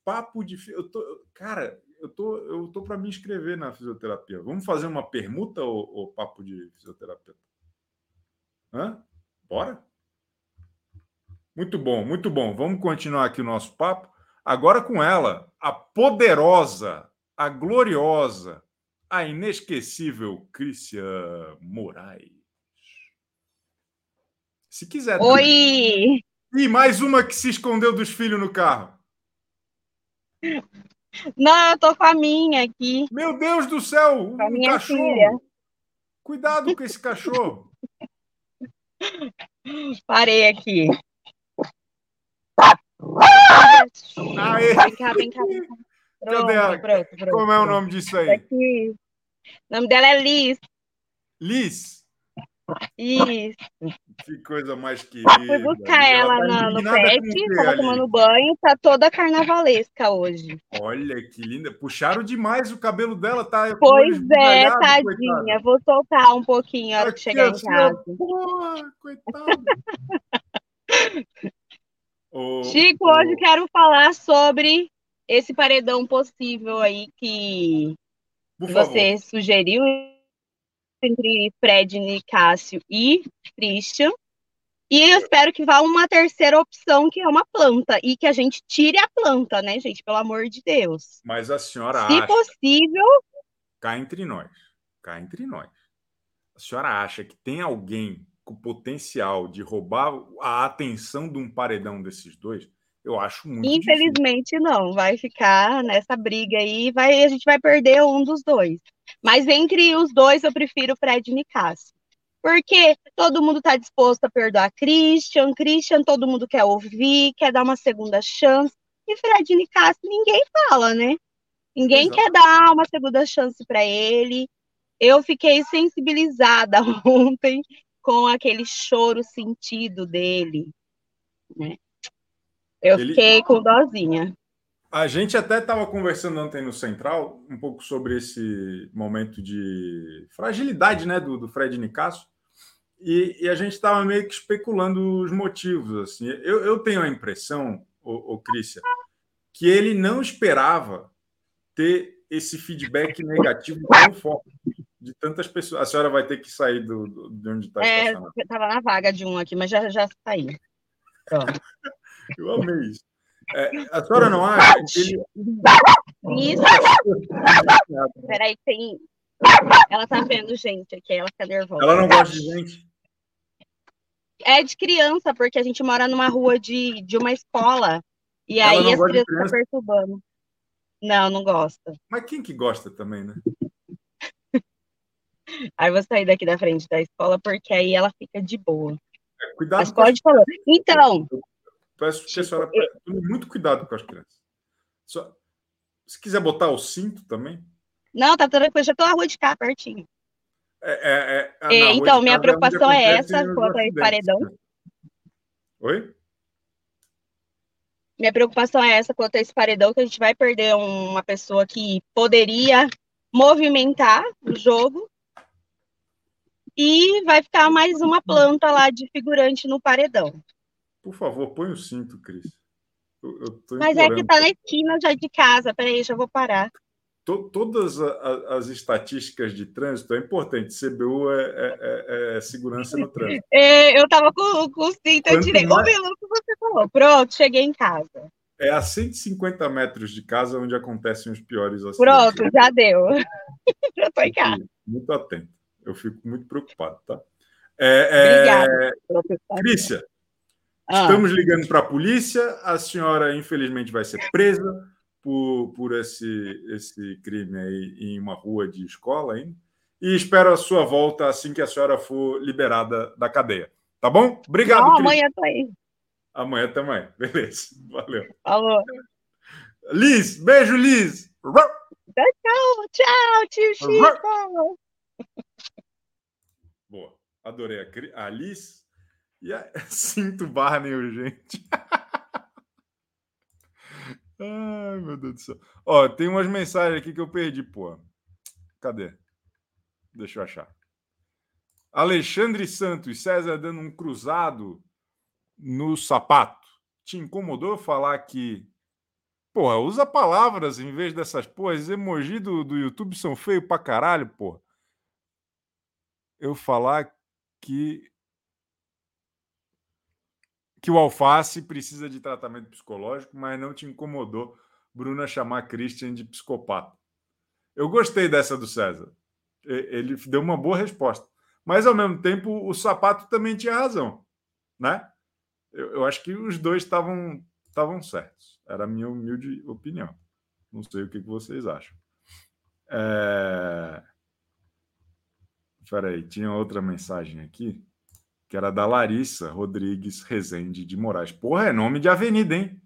papo de. Eu tô... Cara, eu tô, eu tô para me inscrever na fisioterapia. Vamos fazer uma permuta ou, papo de fisioterapeuta? Hã? Bora? Muito bom, muito bom. Vamos continuar aqui o nosso papo. Agora com ela, a poderosa, a gloriosa, a inesquecível Crícia Moraes. Se quiser. Oi! E mais uma que se escondeu dos filhos no carro. Não, eu tô com a minha aqui. Meu Deus do céu! Um minha cachorro! Filha. Cuidado com esse cachorro! Parei aqui. Aê. Vem cá, vem cá. Vem cá. Pronto, pronto, pronto, Como é o nome disso aí? Aqui. O nome dela é Liz. Liz. Isso. Que coisa mais querida. Fui buscar ela tá na- no pet, tava tomando banho, tá toda carnavalesca hoje. Olha que linda. Puxaram demais o cabelo dela, tá? Pois é, tadinha. coitada. Vou soltar um pouquinho a hora que chegar em assim, casa. Porra, coitado. <laughs> Ô, Chico, ô, hoje quero falar sobre esse paredão possível aí que por que favor. você sugeriu entre Fred, Nicásio e Christian. E eu espero que vá uma terceira opção, que é uma planta, e que a gente tire a planta, né, gente? Pelo amor de Deus. Mas a senhora Se acha, possível, cá entre nós, cá entre nós, a senhora acha que tem alguém com potencial de roubar a atenção de um paredão desses dois? Eu acho muito difícil. infelizmente não. Vai ficar nessa briga aí, vai, a gente vai perder um dos dois. Mas entre os dois, eu prefiro Fred Nicásio. Porque todo mundo está disposto a perdoar Christian, Christian todo mundo quer ouvir, quer dar uma segunda chance. E Fred Nicásio ninguém fala, né? Ninguém Exato. quer dar uma segunda chance para ele. Eu fiquei sensibilizada <laughs> ontem com aquele choro sentido dele, né? Eu Ele- fiquei com dozinha. A gente até estava conversando ontem no Central um pouco sobre esse momento de fragilidade né, do, do Fred Nicasso. E, e a gente estava meio que especulando os motivos. Assim. Eu, eu tenho a impressão, o, Crícia, que ele não esperava ter esse feedback negativo tão forte de tantas pessoas. A senhora vai ter que sair do, do- de onde está É, estacionado. eu tava na vaga de um aqui, mas já, já saí. Pronto. Eu amei isso. É, a senhora não acha que ele. Isso, peraí, tem. Ela tá vendo gente aqui, ela fica nervosa. Ela não gosta de gente? É de criança, porque a gente mora numa rua de, de uma escola. E Ela aí as crianças ficam perturbando. Não, não gosta. Mas quem que gosta também, né? <laughs> Aí eu vou sair daqui da frente da escola, porque aí ela fica de boa. Cuidado Mas pode falar. Então, Peço que a senhora tome muito cuidado com as crianças. Só- Se quiser botar o cinto também. não, tá tranquilo, já tô na rua de cá, pertinho. É, é- é- É, na rua então, minha casa preocupação é essa, quanto a esse paredão. né? Oi? Minha preocupação é essa quanto a esse paredão, que a gente vai perder uma pessoa que poderia movimentar o jogo e vai ficar mais uma planta lá de figurante no paredão. Por favor, põe o cinto, Cris. Eu, eu Mas é que tá na esquina já de casa. Peraí, já vou parar. To- Todas a- a- as estatísticas de trânsito é importante. CBU é, é- é- é segurança no trânsito. <laughs> É, eu tava com, com o cinto, eu Quanto tirei. Ô, mais- o que você falou? Pronto, cheguei em casa. É a 150 metros de casa onde acontecem os piores acidentes. Pronto, já deu. <laughs> já tô em casa. Muito atento. Eu fico muito preocupado, tá? É, é, Obrigada. Crícia, Ah, Estamos ligando para a polícia. A senhora, infelizmente, vai ser presa por, por esse, esse crime aí em uma rua de escola ainda. E espero a sua volta assim que a senhora for liberada da cadeia. Tá bom? Obrigado, não, amanhã tô aí. Amanhã também. Beleza. Valeu. Falou. Liz, beijo, Liz. Tchau, tchau, tio Chico. Boa. Adorei a, a Liz. E a... <laughs> sinto Barney urgente. <laughs> Ai, meu Deus do céu. Ó, tem umas mensagens aqui que eu perdi, pô. Cadê? Deixa eu achar. Alexandre Santos, César dando um cruzado no sapato. Te incomodou falar que. Porra, usa palavras em vez dessas porras. Emoji do, do YouTube são feios pra caralho, porra. Eu falar que. Que o Alface precisa de tratamento psicológico, mas não te incomodou Bruna chamar Christian de psicopata. Eu gostei dessa do César. Ele deu uma boa resposta. Mas, ao mesmo tempo, o sapato também tinha razão. Né? Eu, eu acho que os dois estavam estavam certos. Era a minha humilde opinião. Não sei o que, que vocês acham. É... Peraí, tinha outra mensagem aqui que era da Larissa Rodrigues Rezende de Moraes. Porra, é nome de avenida, hein?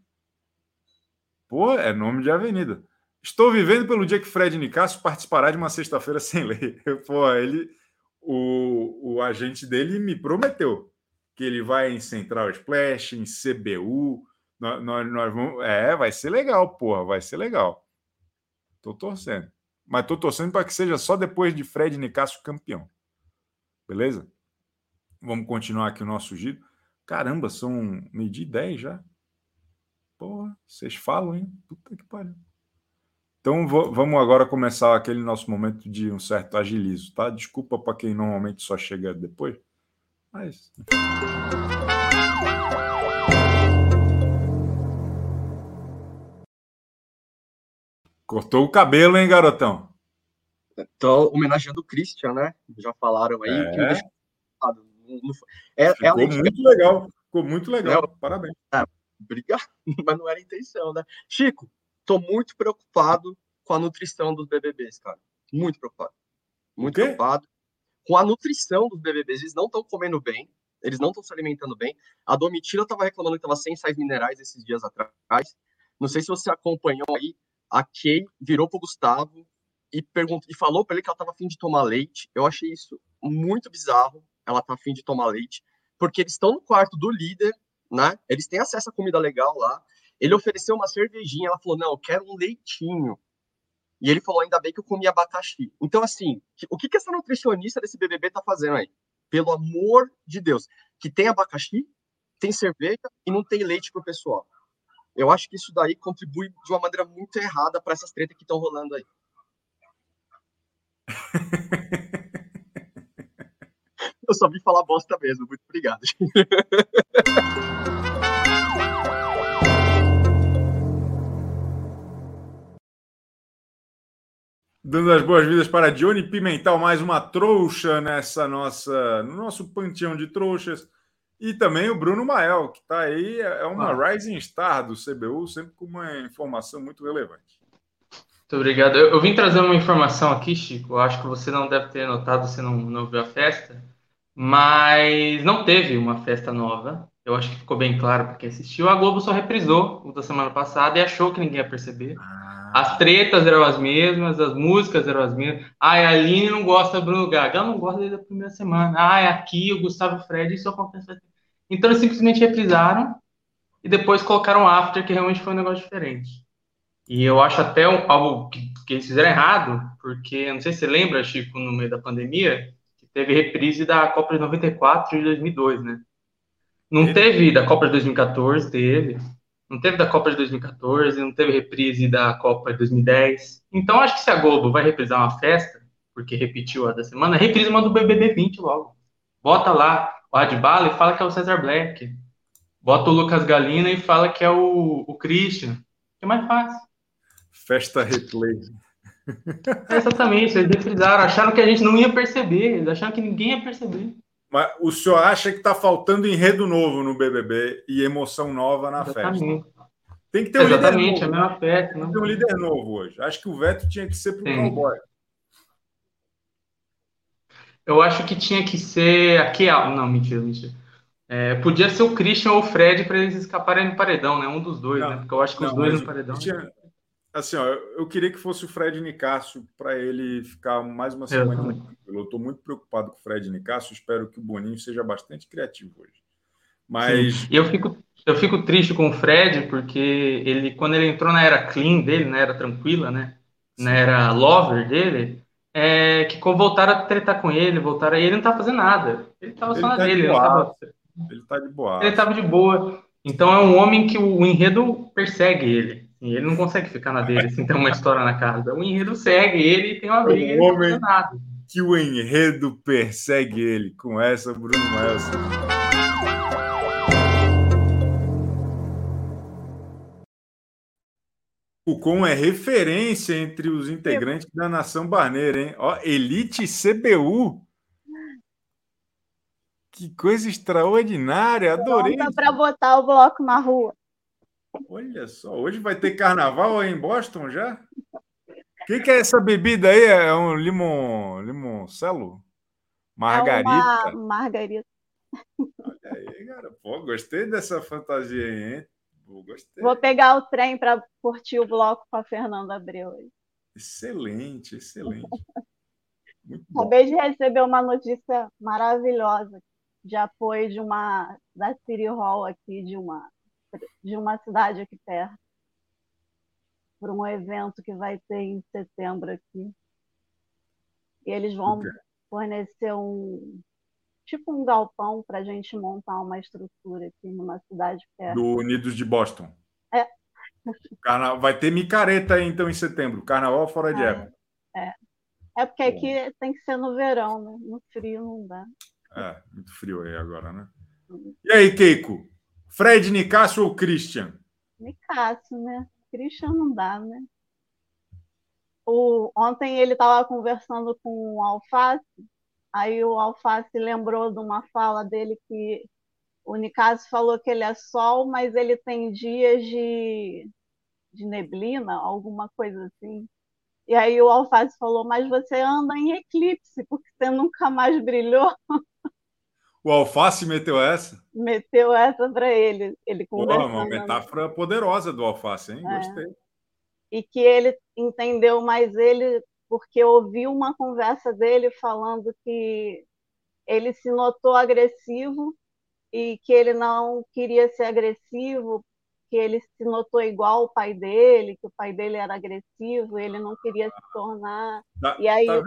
Porra, é nome de avenida. Estou vivendo pelo dia que Fred Nicasso participará de uma sexta-feira sem lei. <laughs> Pô, ele, o, o agente dele me prometeu que ele vai em Central Splash, em CBU. Nós, nós, nós vamos. É, vai ser legal, porra, vai ser legal. Tô torcendo. Mas tô torcendo para que seja só depois de Fred Nicasso campeão. Beleza? Vamos continuar aqui o nosso giro. Caramba, são meio-dia e dez já. Porra, vocês falam, hein? Puta que pariu. Então vamos agora começar aquele nosso momento de um certo agilizo, tá? Desculpa para quem normalmente só chega depois, mas. Cortou o cabelo, hein, garotão? Tô homenageando o Christian, né? Já falaram aí. É. Que deixa... é, Ficou é muito legal. Ficou muito legal. É, Parabéns. É, obrigado, <laughs> mas não era a intenção, né? Chico, tô muito preocupado com a nutrição dos BBBs, cara. Muito preocupado. Muito preocupado com a nutrição dos BBBs. Eles não estão comendo bem, eles não estão se alimentando bem. A Domitila estava reclamando que estava sem sais minerais esses dias atrás. Não sei se você acompanhou aí. A Kay virou pro Gustavo e, perguntou, e falou para ele que ela estava afim de tomar leite. Eu achei isso muito bizarro. Ela tá afim de tomar leite, porque eles estão no quarto do líder, né? Eles têm acesso a comida legal lá. Ele ofereceu uma cervejinha, ela falou: Não, eu quero um leitinho. E ele falou: Ainda bem que eu comi abacaxi. Então, assim, o que, que essa nutricionista desse BBB tá fazendo aí? Pelo amor de Deus. Que tem abacaxi, tem cerveja e não tem leite pro pessoal. Eu acho que isso daí contribui de uma maneira muito errada para essas tretas que estão rolando aí. <laughs> eu só vim falar bosta mesmo. Muito obrigado. <laughs> Dando as boas-vindas para Johnny Pimental, mais uma trouxa nessa nossa, no nosso panteão de trouxas. E também o Bruno Mael, que está aí, é uma ah. rising star do CBU, sempre com uma informação muito relevante. Muito obrigado. Eu, eu, vim trazer uma informação aqui, Chico. Eu acho que você não deve ter notado, você não, não viu a festa, mas não teve uma festa nova. Eu acho que ficou bem claro para quem assistiu. A Globo só reprisou o da semana passada e achou que ninguém ia perceber. Ah. As tretas eram as mesmas, as músicas eram as mesmas. Ai, a Aline não gosta do Bruno Gaga. Ela não gosta desde a primeira semana. Ai, aqui o Gustavo Fred, isso acontece. Então eles simplesmente reprisaram e depois colocaram after, que realmente foi um negócio diferente. E eu acho até um, algo que, que, eles fizeram errado, porque não sei se você lembra, Chico, no meio da pandemia, teve reprise da Copa de 94 de 2002, né? Não teve da Copa de 2014, teve. Não teve da Copa de 2014, não teve reprise da Copa de 2010. Então acho que se a Globo vai reprisar uma festa, porque repetiu a da semana, reprisa uma do BBB 20 logo. Bota lá o Adbala e fala que é o Cesar Black. Bota o Lucas Galina e fala que é o, o Christian. Que é mais fácil. Festa replay. É exatamente, eles reprisaram, acharam que a gente não ia perceber, eles acharam que ninguém ia perceber. Mas o senhor acha que está faltando enredo novo no BBB e emoção nova na exatamente. festa? Tem que ter um exatamente, líder novo. a mesma festa. Tem que ter um líder novo hoje. Acho que o veto tinha que ser para o cowboy. Eu acho que tinha que ser aqui, não, mentira, mentira. É, podia ser o Christian ou o Fred para eles escaparem no paredão, né? Um dos dois, não, né? Porque eu acho que não, os dois no paredão. Tinha, assim, ó, eu queria que fosse o Fred Nicásio para ele ficar mais uma semana. Eu estou muito preocupado com o Fred Nicásio, espero que o Boninho seja bastante criativo hoje. Mas. Sim. Eu fico, eu fico triste com o Fred, porque ele, quando ele entrou na era clean dele, na era tranquila, né? Na era lover dele, é, que voltaram a tretar com ele, voltaram e ele não tá fazendo nada. Ele tava só ele na tá dele. De ele, tava... ele tá de boa. Ele tava de boa. Então é um homem que o enredo persegue ele. E ele não consegue ficar na dele assim, <laughs> sem ter uma história na casa. O enredo segue ele e tem uma briga. O homem que o enredo persegue ele. Com essa, Bruno essa. O com é referência entre os integrantes da Nação Barneira, hein? Ó, Elite CBU. Que coisa extraordinária, adorei. Dá para botar o bloco na rua. Olha só, hoje vai ter carnaval aí em Boston já? O que, que, é essa bebida aí? É um limão, limoncelo? Margarita? É uma margarita. Olha aí, cara. Pô, gostei dessa fantasia aí, hein? Pô, gostei. Vou pegar o trem para curtir o bloco com a Fernanda Abreu. Excelente, excelente. Muito bom. Acabei de receber uma notícia maravilhosa de apoio de uma da City Hall aqui, de uma de uma cidade aqui perto, para um evento que vai ter em setembro aqui. E eles vão fornecer um tipo um galpão para a gente montar uma estrutura aqui numa cidade perto. Do Unidos de Boston. É. Carna... Vai ter micareta aí, então em setembro. Carnaval fora de é, época. É. É porque aqui tem que ser no verão, né? No frio não dá. É, muito frio aí agora, né? Uhum. E aí, Keiko? Fred, Nicásio ou Christian? Nicásio, né? Christian não dá, né? O, ontem ele estava conversando com o Alface, aí o Alface lembrou de uma fala dele que o Nicásio falou que ele é sol, mas ele tem dias de, de neblina, alguma coisa assim. E aí o Alface falou, mas você anda em eclipse, porque você nunca mais brilhou. <laughs> O Alface meteu essa? Meteu essa para ele. ele Pô, uma metáfora poderosa do Alface, hein? É. Gostei. E que ele entendeu mais ele porque ouviu uma conversa dele falando que ele se notou agressivo e que ele não queria ser agressivo, que ele se notou igual ao pai dele, que o pai dele era agressivo, ele não queria se tornar. Tá, e aí tá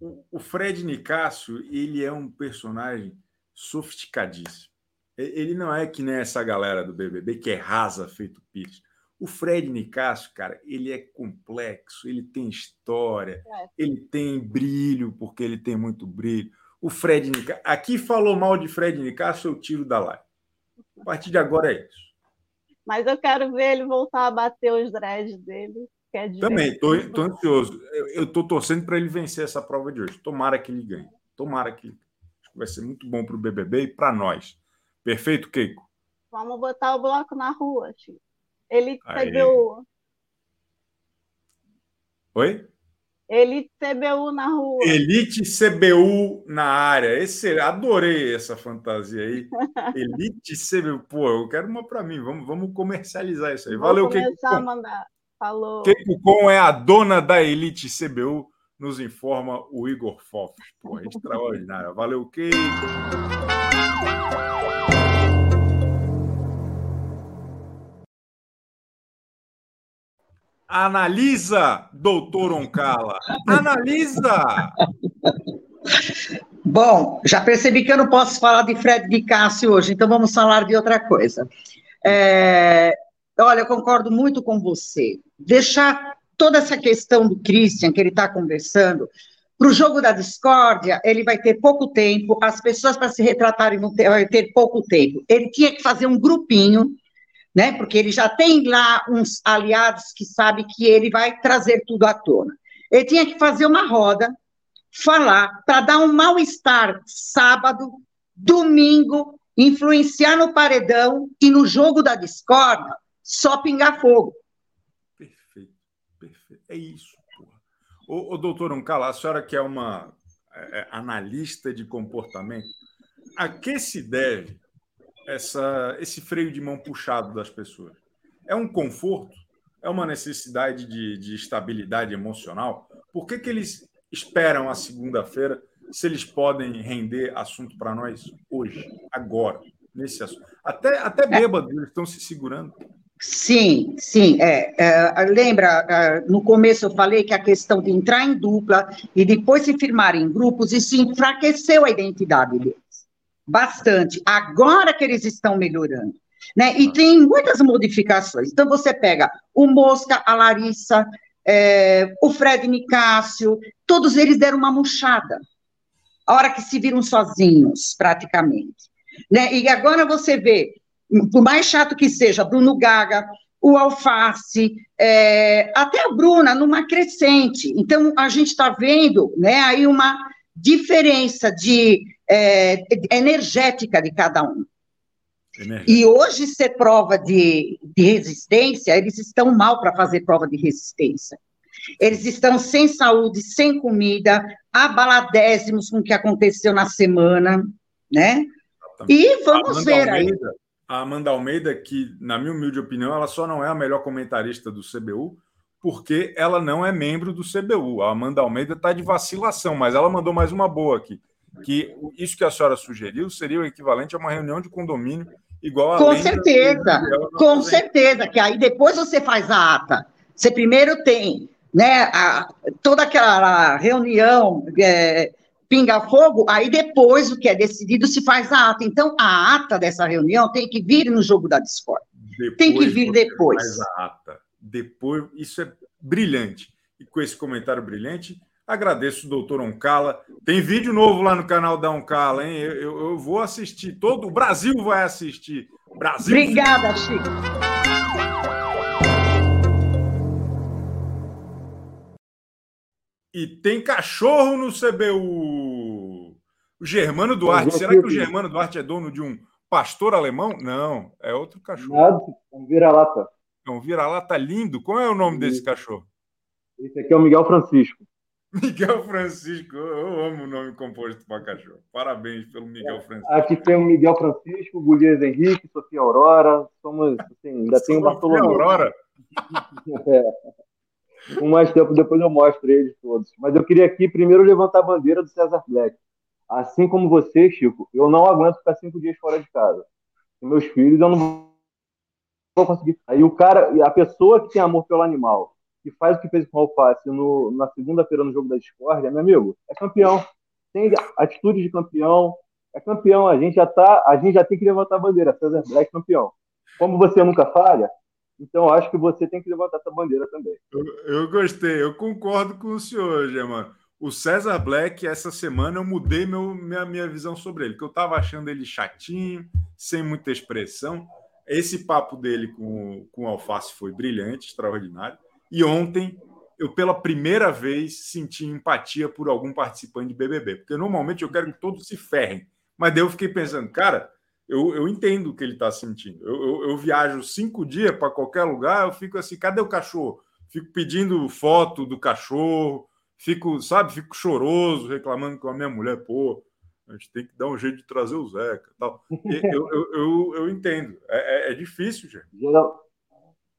o Fred Nicásio, ele é um personagem sofisticadíssimo. Ele não é que nem essa galera do BBB que é rasa feito pires. O Fred Nicásio, cara, ele é complexo, ele tem história, é. ele tem brilho, porque ele tem muito brilho. O Fred Nicásio, aqui falou mal de Fred Nicásio, eu tiro da live. A partir de agora é isso. Mas eu quero ver ele voltar a bater os dreads dele. É Também, estou ansioso. Eu estou torcendo para ele vencer essa prova de hoje. Tomara que ele ganhe. Tomara que Acho que vai ser muito bom para o BBB e para nós. Perfeito, Keiko? Vamos botar o bloco na rua, tio. Ele CBU. Oi? Elite CBU na rua. Elite CBU na área. Esse, adorei essa fantasia aí. <laughs> Elite CBU. Pô, eu quero uma para mim. Vamos, vamos comercializar isso aí. Vou Valeu, Keiko. começar a mandar. Falou. Keiko Com é a dona da Elite CBU, nos informa o Igor Fof. Pô, extraordinária. Valeu, Keiko. Analisa, doutor Oncala. Analisa! Bom, já percebi que eu não posso falar de Fred de Cássio hoje, então vamos falar de outra coisa. É, olha, eu concordo muito com você. Deixar toda essa questão do Christian, que ele está conversando, para o jogo da discórdia, ele vai ter pouco tempo, as pessoas para se retratarem vão ter, ter pouco tempo. Ele tinha que fazer um grupinho, né? Porque ele já tem lá uns aliados que sabem que ele vai trazer tudo à tona. Ele tinha que fazer uma roda, falar, para dar um mal-estar sábado, domingo, influenciar no paredão e no jogo da discórdia, só pingar fogo. Perfeito, perfeito. É isso, porra. Ô, ô doutor Uncala, a senhora que é uma é, é, analista de comportamento, a que se deve essa, esse freio de mão puxado das pessoas? É um conforto? É uma necessidade de, de estabilidade emocional? Por que, que eles esperam a segunda-feira se eles podem render assunto para nós hoje, agora, nesse assunto? Até, até bêbados, eles estão se segurando. Sim, sim. É, é, lembra, é, no começo eu falei que a questão de entrar em dupla e depois se firmar em grupos, isso enfraqueceu a identidade deles. Bastante. Agora que eles estão melhorando. Né? E tem muitas modificações. Então, você pega o Mosca, a Larissa, é, o Fred Nicásio, todos eles deram uma murchada. A hora que se viram sozinhos, praticamente. Né? E agora você vê por mais chato que seja, Bruno Gaga, o Alface, é, até a Bruna, numa crescente. Então, a gente está vendo né, aí uma diferença de é, energética de cada um. E hoje, ser prova de, de resistência, eles estão mal para fazer prova de resistência. Eles estão sem saúde, sem comida, abaladésimos com o que aconteceu na semana, né? E vamos ver Almeida, aí. A Amanda Almeida, que, na minha humilde opinião, ela só não é a melhor comentarista do CBU, porque ela não é membro do CBU. A Amanda Almeida está de vacilação, mas ela mandou mais uma boa aqui. Que isso que a senhora sugeriu seria o equivalente a uma reunião de condomínio igual a. Com certeza, com certeza, que aí depois você faz a ata. Você primeiro tem né, a, toda aquela reunião é, pinga-fogo, aí depois o que é decidido se faz a ata. Então, a ata dessa reunião tem que vir no jogo da Discord. Tem que vir depois. Faz a ata. Depois, isso é brilhante. E com esse comentário brilhante, agradeço o doutor Oncala. Tem vídeo novo lá no canal da Oncala, hein? Eu, eu, eu vou assistir. Todo o Brasil vai assistir. Brasil. Obrigada, Chico. E tem cachorro no CBU. O Germano Duarte. Será que o Germano Duarte é dono de um pastor alemão? Não, é outro cachorro. É um vira-lata. É um vira-lata lindo. Qual é o nome desse cachorro? Esse aqui é o Miguel Francisco. Miguel Francisco, eu amo o nome composto para cachorro. Parabéns pelo Miguel é, Francisco. Aqui tem o Miguel Francisco, Gullias Henrique, Sofia Aurora. Somos, assim, ainda Sofia tem o Bartolomeu. Aurora? <laughs> é. Com mais tempo depois eu mostro eles todos. Mas eu queria aqui primeiro levantar a bandeira do César Black. Assim como você, Chico, eu não aguento ficar cinco dias fora de casa. E meus filhos, eu não vou conseguir. Aí o cara, a pessoa que tem amor pelo animal, que faz o que fez com o Alface no, na segunda-feira no jogo da Discord, meu amigo, é campeão. Tem atitude de campeão, é campeão. A gente já tá, a gente já tem que levantar a bandeira. César Black campeão. Como você nunca falha, então, acho que você tem que levantar essa bandeira também. Eu, eu gostei, eu concordo com o senhor, Germano. O César Black, essa semana, eu mudei meu, minha, minha visão sobre ele, que eu estava achando ele chatinho, sem muita expressão. Esse papo dele com, com o Alface foi brilhante, extraordinário. E ontem, eu pela primeira vez senti empatia por algum participante de BBB, porque normalmente eu quero que todos se ferrem. Mas daí eu fiquei pensando, cara, eu, eu entendo o que ele está sentindo. Eu, eu, eu, viajo cinco dias para qualquer lugar, eu fico assim, cadê o cachorro? Fico pedindo foto do cachorro, fico, sabe, fico choroso, reclamando com a minha mulher, pô, a gente tem que dar um jeito de trazer o Zeca tal. <laughs> Eu, eu, eu, eu, entendo. É, é, é difícil, gente. Geral,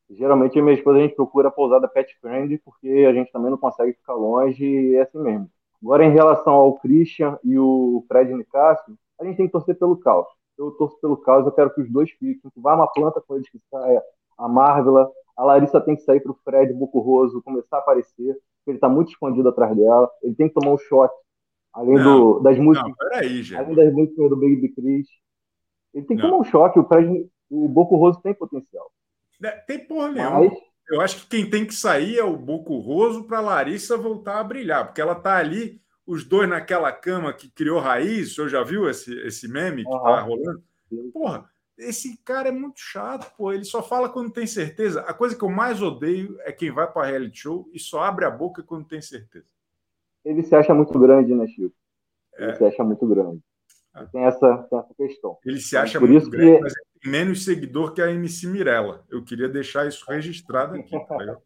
geralmente, a minha esposa, a gente procura a pousada pet friendly, porque a gente também não consegue ficar longe e é assim mesmo. Agora, em relação ao Christian e o Fred Nicásio, a gente tem que torcer pelo caos eu torço pelo caos, eu quero que os dois fiquem, que vá uma planta com eles que saia, a Marvela, a Larissa tem que sair para o Fred Bucurroso começar a aparecer, porque ele está muito escondido atrás dela, ele tem que tomar um shot, além não, do, das músicas, não, aí, além das músicas do Baby Chris, ele tem que não. tomar um choque, o Fred, o Bucurroso tem potencial. É, tem porra nenhuma. Mas, eu acho que quem tem que sair é o Bucurroso para a Larissa voltar a brilhar, porque ela está ali os dois naquela cama que criou raiz. O senhor já viu esse, esse meme que uhum. tá rolando? Porra, esse cara é muito chato, pô. Ele só fala quando tem certeza. A coisa que eu mais odeio é quem vai para reality show e só abre a boca quando tem certeza. Ele se acha muito grande, né, Chico? Ele é. se acha muito grande. É. Tem, essa, tem essa questão. Ele se acha Por muito grande, que... mas tem menos seguidor que a MC Mirella. Eu queria deixar isso registrado aqui, tá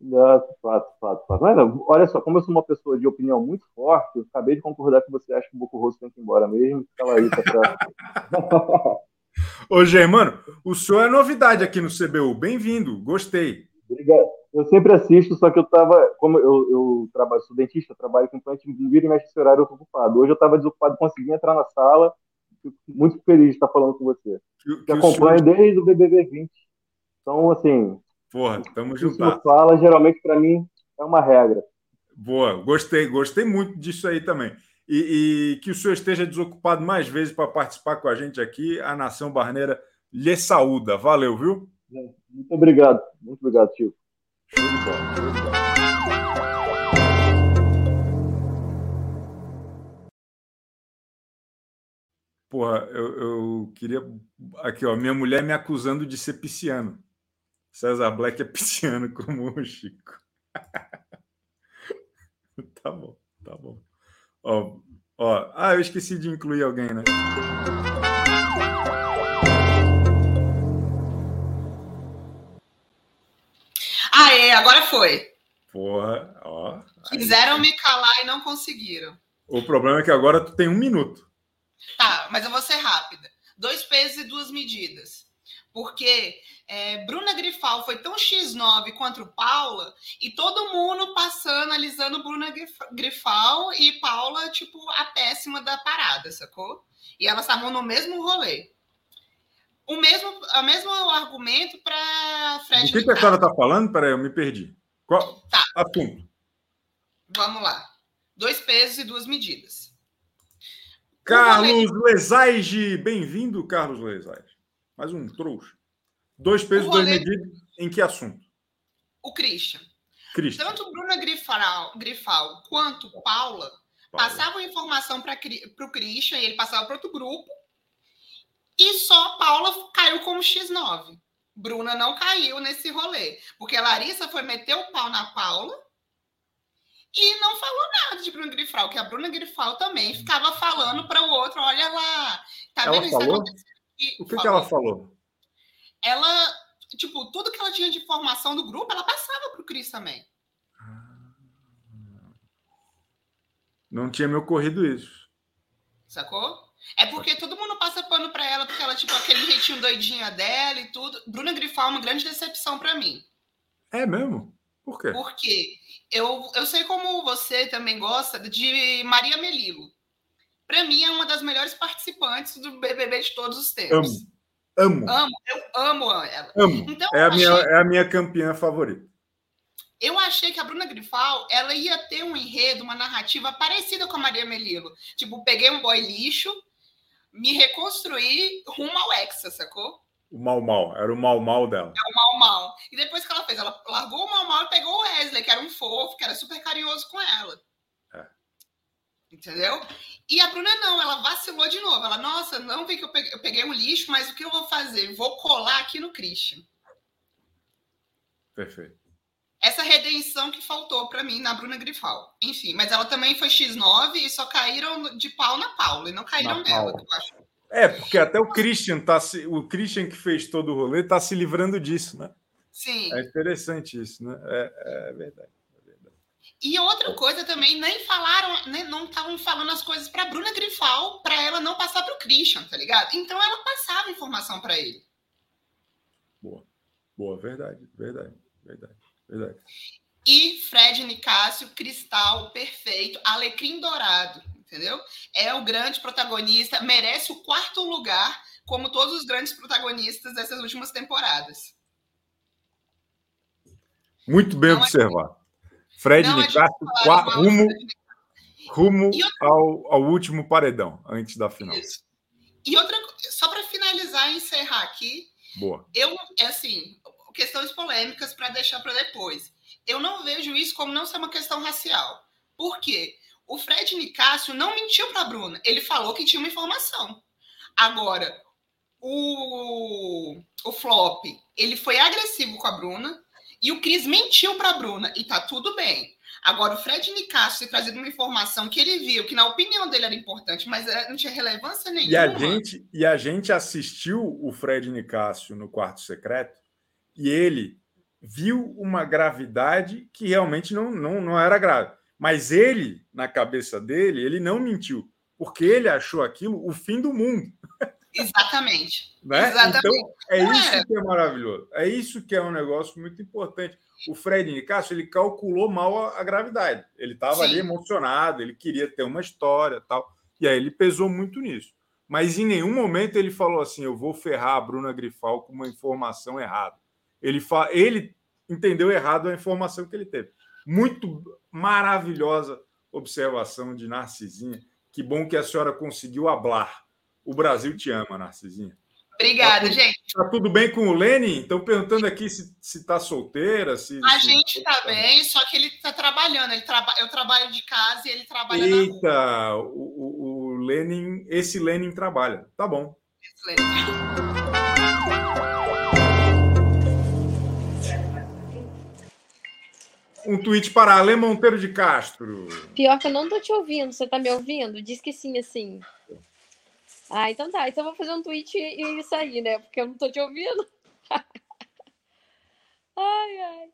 Nossa, fato, fato, fato. Mas, olha só, como eu sou uma pessoa de opinião muito forte, eu acabei de concordar que você acha que o Boco Rosso tem que ir embora mesmo. Fala aí, tá pra... Ô, Germano, o senhor é novidade aqui no CBU. Bem-vindo, gostei. Obrigado. Eu sempre assisto, só que eu tava, como eu, eu trabalho, sou dentista, trabalho com implante, vira e mexe esse horário, eu tô ocupado. Hoje eu estava desocupado, consegui entrar na sala, fico muito feliz de estar falando com você. Que, que acompanho senhor... desde o BBB 20. Então, assim, Porra, tamo junto. fala, geralmente, para mim, é uma regra. Boa, gostei, gostei muito disso aí também. E, e que o senhor esteja desocupado mais vezes para participar com a gente aqui. A Nação Barneira lhe saúda. Valeu, viu? Muito obrigado. Muito obrigado, tio. Show de bola. Show de bola. Porra, eu, eu, queria. Aqui, ó, minha mulher me acusando de ser pisciano. César Black é pisciano como o Chico. <laughs> tá bom, tá bom. Ó, ó, ah, eu esqueci de incluir alguém, né? Aê, agora foi. Porra, ó. Quiseram me calar e não conseguiram. O problema é que agora tu tem um minuto. Tá, mas eu vou ser rápida. Dois pesos e duas medidas. Porque é, Bruna Grifal foi tão X9 quanto Paula, e todo mundo passando, analisando Bruna Grifal e Paula, tipo, a péssima da parada, sacou? E elas estavam no mesmo rolê. O mesmo, o mesmo argumento para Fred. O que, que a senhora está falando? Peraí, eu me perdi. Qual tá. assunto? Vamos lá. Dois pesos e duas medidas. Carlos Lesaige, bem-vindo, Carlos Lesaige. Mais um trouxa. Dois pesos, duas medidas. Em que assunto? O Christian. Christian. Tanto Bruna Grifal, Grifal quanto Paula, Paula. passavam informação para o Christian e ele passava para outro grupo. E só Paula caiu como X9. Bruna não caiu nesse rolê. Porque a Larissa foi meter o pau na Paula e não falou nada de Bruna Grifal, que a Bruna Grifal também ficava falando para o outro: olha lá, tá ela vendo falou? isso O que, que ela falou? Ela, tipo, tudo que ela tinha de informação do grupo, ela passava pro Cris também. Não tinha me ocorrido isso. Sacou? É porque todo mundo passa pano para ela, porque ela, tipo, aquele jeitinho doidinha dela e tudo. Bruna Grifal é uma grande decepção para mim. É mesmo? Por quê? Porque eu, eu sei como você também gosta de Maria Melilo. Para mim, é uma das melhores participantes do BBB de todos os tempos. Amo. Amo. Amo, eu amo ela. Amo. Então, é, a achei... minha, é a minha campeã favorita. Eu achei que a Bruna Grifal ela ia ter um enredo, uma narrativa parecida com a Maria Melilo. Tipo, peguei um boy lixo, me reconstruir rumo ao Hexa, sacou? O mal mal, era o mal mal dela. É o mal mal. E depois que ela fez, ela largou o mal mal e pegou o Wesley, que era um fofo, que era super carinhoso com ela. Entendeu? E a Bruna não, ela vacilou de novo. Ela, nossa, não vi que eu peguei, eu peguei um lixo, mas o que eu vou fazer? Vou colar aqui no Christian. Perfeito essa redenção que faltou para mim na Bruna Grifal. Enfim, mas ela também foi X9 e só caíram de pau na Paula e não caíram na nela, eu acho. É, porque até o Christian tá se, o Christian que fez todo o rolê tá se livrando disso, né? Sim. É interessante isso, né? É, é verdade. É. E outra coisa também, nem falaram, nem, não estavam falando as coisas para Bruna Grifal, para ela não passar para o Christian, tá ligado? Então ela passava informação para ele. Boa, boa, verdade, verdade, verdade. Verdade. E Fred Nicásio, cristal perfeito, alecrim dourado, entendeu? É o grande protagonista, merece o quarto lugar, como todos os grandes protagonistas dessas últimas temporadas. Muito bem Não observado. Fred Nicásio, rumo, rumo ao, ao último paredão, antes da final. Isso. E outra, só para finalizar e encerrar aqui, Boa. eu, é assim, questões polêmicas para deixar para depois. Eu não vejo isso como não ser uma questão racial. Por quê? O Fred Nicásio não mentiu para a Bruna. Ele falou que tinha uma informação. Agora, o, o Flop, ele foi agressivo com a Bruna e o Cris mentiu para a Bruna e tá tudo bem. Agora, o Fred Nicásio ter trazido uma informação que ele viu, que na opinião dele era importante, mas não tinha relevância nenhuma. E a gente, e a gente assistiu o Fred Nicásio no quarto secreto e ele viu uma gravidade que realmente não, não, não era grave. Mas ele, na cabeça dele, ele não mentiu, porque ele achou aquilo o fim do mundo. <laughs> Exatamente. né? Exatamente. Então, é isso que é maravilhoso. É isso que é um negócio muito importante. O Fred Nicasso, ele calculou mal a, a gravidade. Ele estava ali emocionado, ele queria ter uma história tal. E aí ele pesou muito nisso. Mas em nenhum momento ele falou assim: eu vou ferrar a Bruna Grifal com uma informação errada. Ele, fa... ele entendeu errado a informação que ele teve. Muito maravilhosa observação de Narcisinha. Que bom que a senhora conseguiu hablar. O Brasil te ama, Narcisinha. Obrigada, tá gente. Tá tudo bem com o Lenin? Estão perguntando aqui se, se tá solteira. Se, a se... gente tá bem, só que ele tá trabalhando. Ele traba... Eu trabalho de casa e ele trabalha Eita, na rua. O, o, o Lenin, esse Lenin trabalha. Tá bom. Esse Lenin. Um tweet para Ale Monteiro de Castro. Pior que eu não tô te ouvindo. Você tá me ouvindo? Diz que sim, assim. Ah, então tá. Então eu vou fazer um tweet e sair, né? Porque eu não tô te ouvindo. <laughs> ai, ai.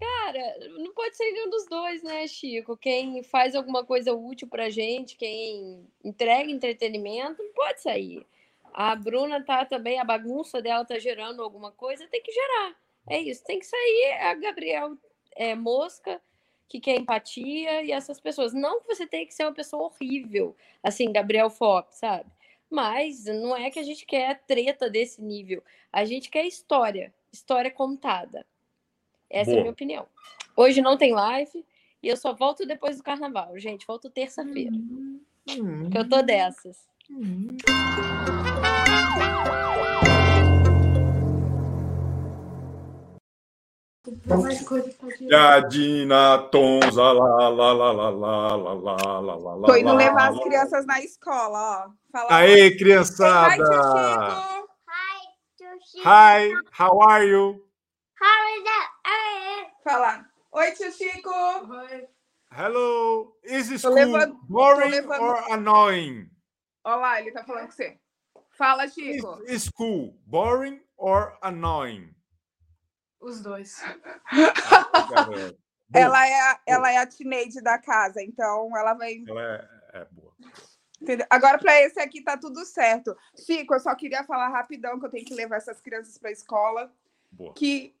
Cara, não pode ser nenhum dos dois, né, Chico? Quem faz alguma coisa útil pra gente, quem entrega entretenimento, não pode sair. A Bruna tá também, a bagunça dela tá gerando alguma coisa, tem que gerar. É isso, tem que sair a Gabriel é, Mosca, que quer empatia, e essas pessoas. Não que você tenha que ser uma pessoa horrível, assim, Gabriel Fox, sabe? Mas não é que a gente quer treta desse nível. A gente quer história, história contada. Essa Boa. é a minha opinião. Hoje não tem live e eu só volto depois do carnaval, gente. Volto terça-feira. Hum, hum, eu tô dessas. Hum. Jadina, Tonza, lá, lá, lá, lá, lá, lá, lá, lá, lá, Tô indo levar as crianças na escola, ó. Fala Aê, criançada! Hi, Hi, how are you? Fala. Oi, tio Chico. Oi. Hello. Is school levando, boring levando... or annoying? Olha lá, ele tá falando com você. Fala, Chico. Is school boring or annoying? Os dois. <laughs> Ah, ela, é a, ela é a teenage da casa, então ela vai. Ela é, é boa. Entendeu? Agora, para esse aqui, tá tudo certo. Chico, eu só queria falar rapidão que eu tenho que levar essas crianças para a escola. Boa. Que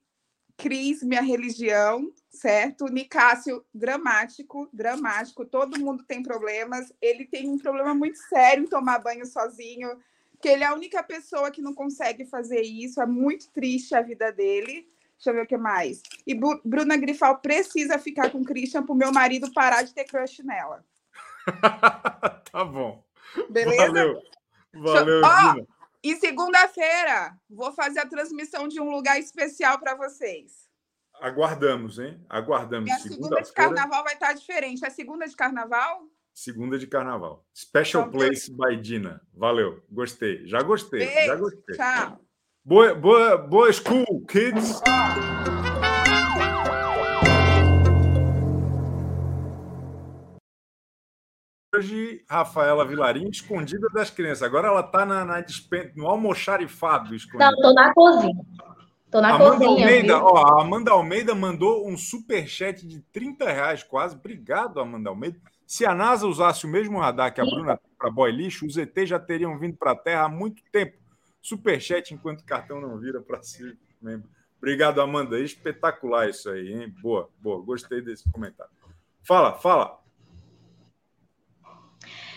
Cris, minha religião, certo? Nicásio, dramático, dramático. Todo mundo tem problemas. Ele tem um problema muito sério em tomar banho sozinho, que ele é a única pessoa que não consegue fazer isso. É muito triste a vida dele. Deixa eu ver o que mais. E Bruna Grifal precisa ficar com o Christian para o meu marido parar de ter crush nela. <laughs> tá bom. Beleza? Valeu. Valeu, oh, e segunda-feira, vou fazer a transmissão de um lugar especial para vocês. Aguardamos, hein? Aguardamos. E a segunda de carnaval vai estar diferente. É segunda de carnaval? Segunda de carnaval. Special então, Place by Dina. Valeu. Gostei. Já gostei. Beijo. Já gostei. Tchau. Boa, boa, boa school, kids. hoje Rafaela Vilarim escondida das crianças. Agora ela está na, na no almoxarifado escondida. Não, tô na cozinha. Tô na Amanda cozinha. Almeida, ó, a Amanda Almeida mandou um super chat de 30 reais quase. Obrigado, Amanda Almeida. Se a NASA usasse o mesmo radar que a Bruna para boy lixo, os ET já teriam vindo para a Terra há muito tempo. Super chat enquanto cartão não vira para si. Obrigado, Amanda. Espetacular isso aí, hein? Boa, boa. Gostei desse comentário. Fala, fala.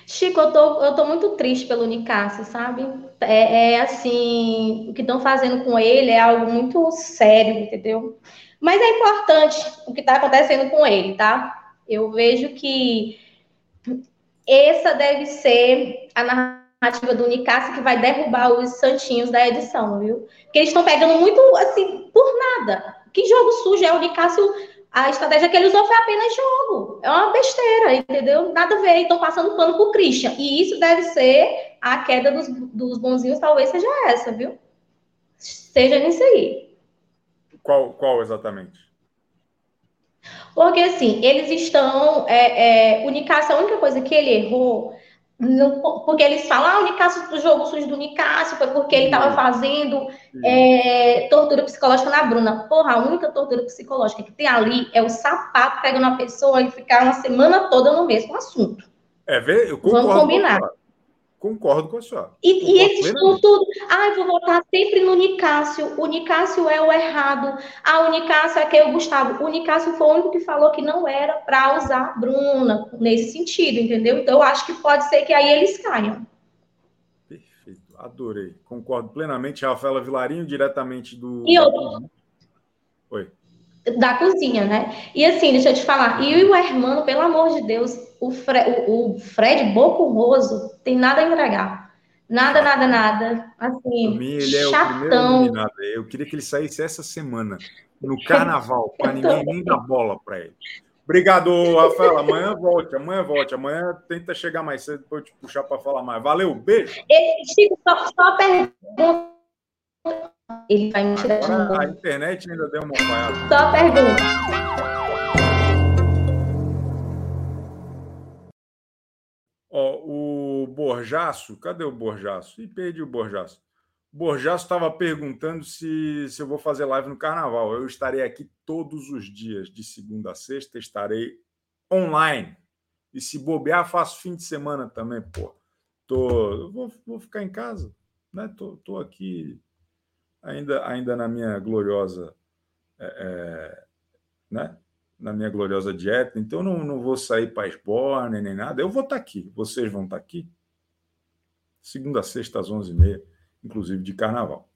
Chico, eu tô, eu tô muito triste pelo Nicásio, sabe? É, é assim, o que estão fazendo com ele é algo muito sério, entendeu? Mas é importante o que está acontecendo com ele, tá? Eu vejo que essa deve ser a narrativa do Nicásio que vai derrubar os santinhos da edição, viu? Porque eles estão pegando muito, assim, por nada. Que jogo sujo é o Nicásio a estratégia que ele usou foi apenas jogo. É uma besteira, entendeu? Nada a ver. Estão passando pano pro Christian. E isso deve ser a queda dos, dos bonzinhos, talvez seja essa, viu? Seja nisso aí. Qual, qual exatamente? Porque assim, eles estão. É, é, Unicaça, a única coisa que ele errou no, porque eles falam, ah, o Nicásio, o jogo sujo do Nicásio foi porque ele estava fazendo é, tortura psicológica na Bruna. Porra, a única tortura psicológica que tem ali é o sapato pegando uma pessoa e ficar uma semana toda no mesmo assunto. É, eu concordo. Vamos combinar. Concordo com a senhora. E, e eles estão tudo. Ah, eu vou votar sempre no Nicásio. O Nicásio é o errado. Ah, o Nicásio é que é o Gustavo. O Nicásio foi o único que falou que não era para usar a Bruna nesse sentido, entendeu? Então, eu acho que pode ser que aí eles caiam. Perfeito. Adorei. Concordo plenamente. Rafaela Vilarinho, diretamente do. E outro. Oi. Da cozinha, né? E assim, deixa eu te falar. E o Hermano, pelo amor de Deus, o, Fre o, o Fred Bocurroso tem nada a entregar. Nada, nada, nada. Assim, mim, ele é chatão. o primeiro Eu queria que ele saísse essa semana, no carnaval, para <laughs> ninguém nem dar bola para ele. Obrigado, Rafael. Amanhã volte, amanhã volte. Amanhã tenta chegar mais cedo para eu te puxar para falar mais. Valeu, beijo. Chico, só, só pergunta ele vai me tirar de novo. A internet ainda deu uma falhada. Só pergunta. Ó, o Borjaço, cadê o Borjaço? E perdi o Borjaço. O Borjaço estava perguntando se, se eu vou fazer live no carnaval. Eu estarei aqui todos os dias, de segunda a sexta, estarei online. E se bobear, faço fim de semana também, pô. Tô, vou, vou ficar em casa, né? Tô, tô aqui ainda, ainda na minha gloriosa, é, é, né? Na minha gloriosa dieta. Então não, não vou sair para esborne nem nada. Eu vou estar tá aqui. Vocês vão estar tá aqui. Segunda, sexta às onze e meia, inclusive de carnaval.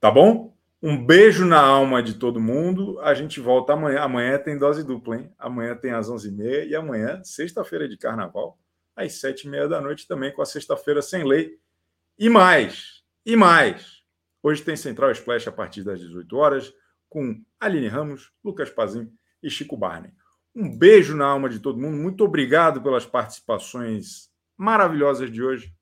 Tá bom? Um beijo na alma de todo mundo. A gente volta amanhã. Amanhã tem dose dupla, hein? Amanhã tem às 11h30 e amanhã, sexta-feira de carnaval, às 7h30 da noite, também com a sexta-feira sem lei. E mais, e mais. Hoje tem Central Splash a partir das 18 horas, com Aline Ramos, Lucas Pazim e Chico Barney. Um beijo na alma de todo mundo. Muito obrigado pelas participações maravilhosas de hoje.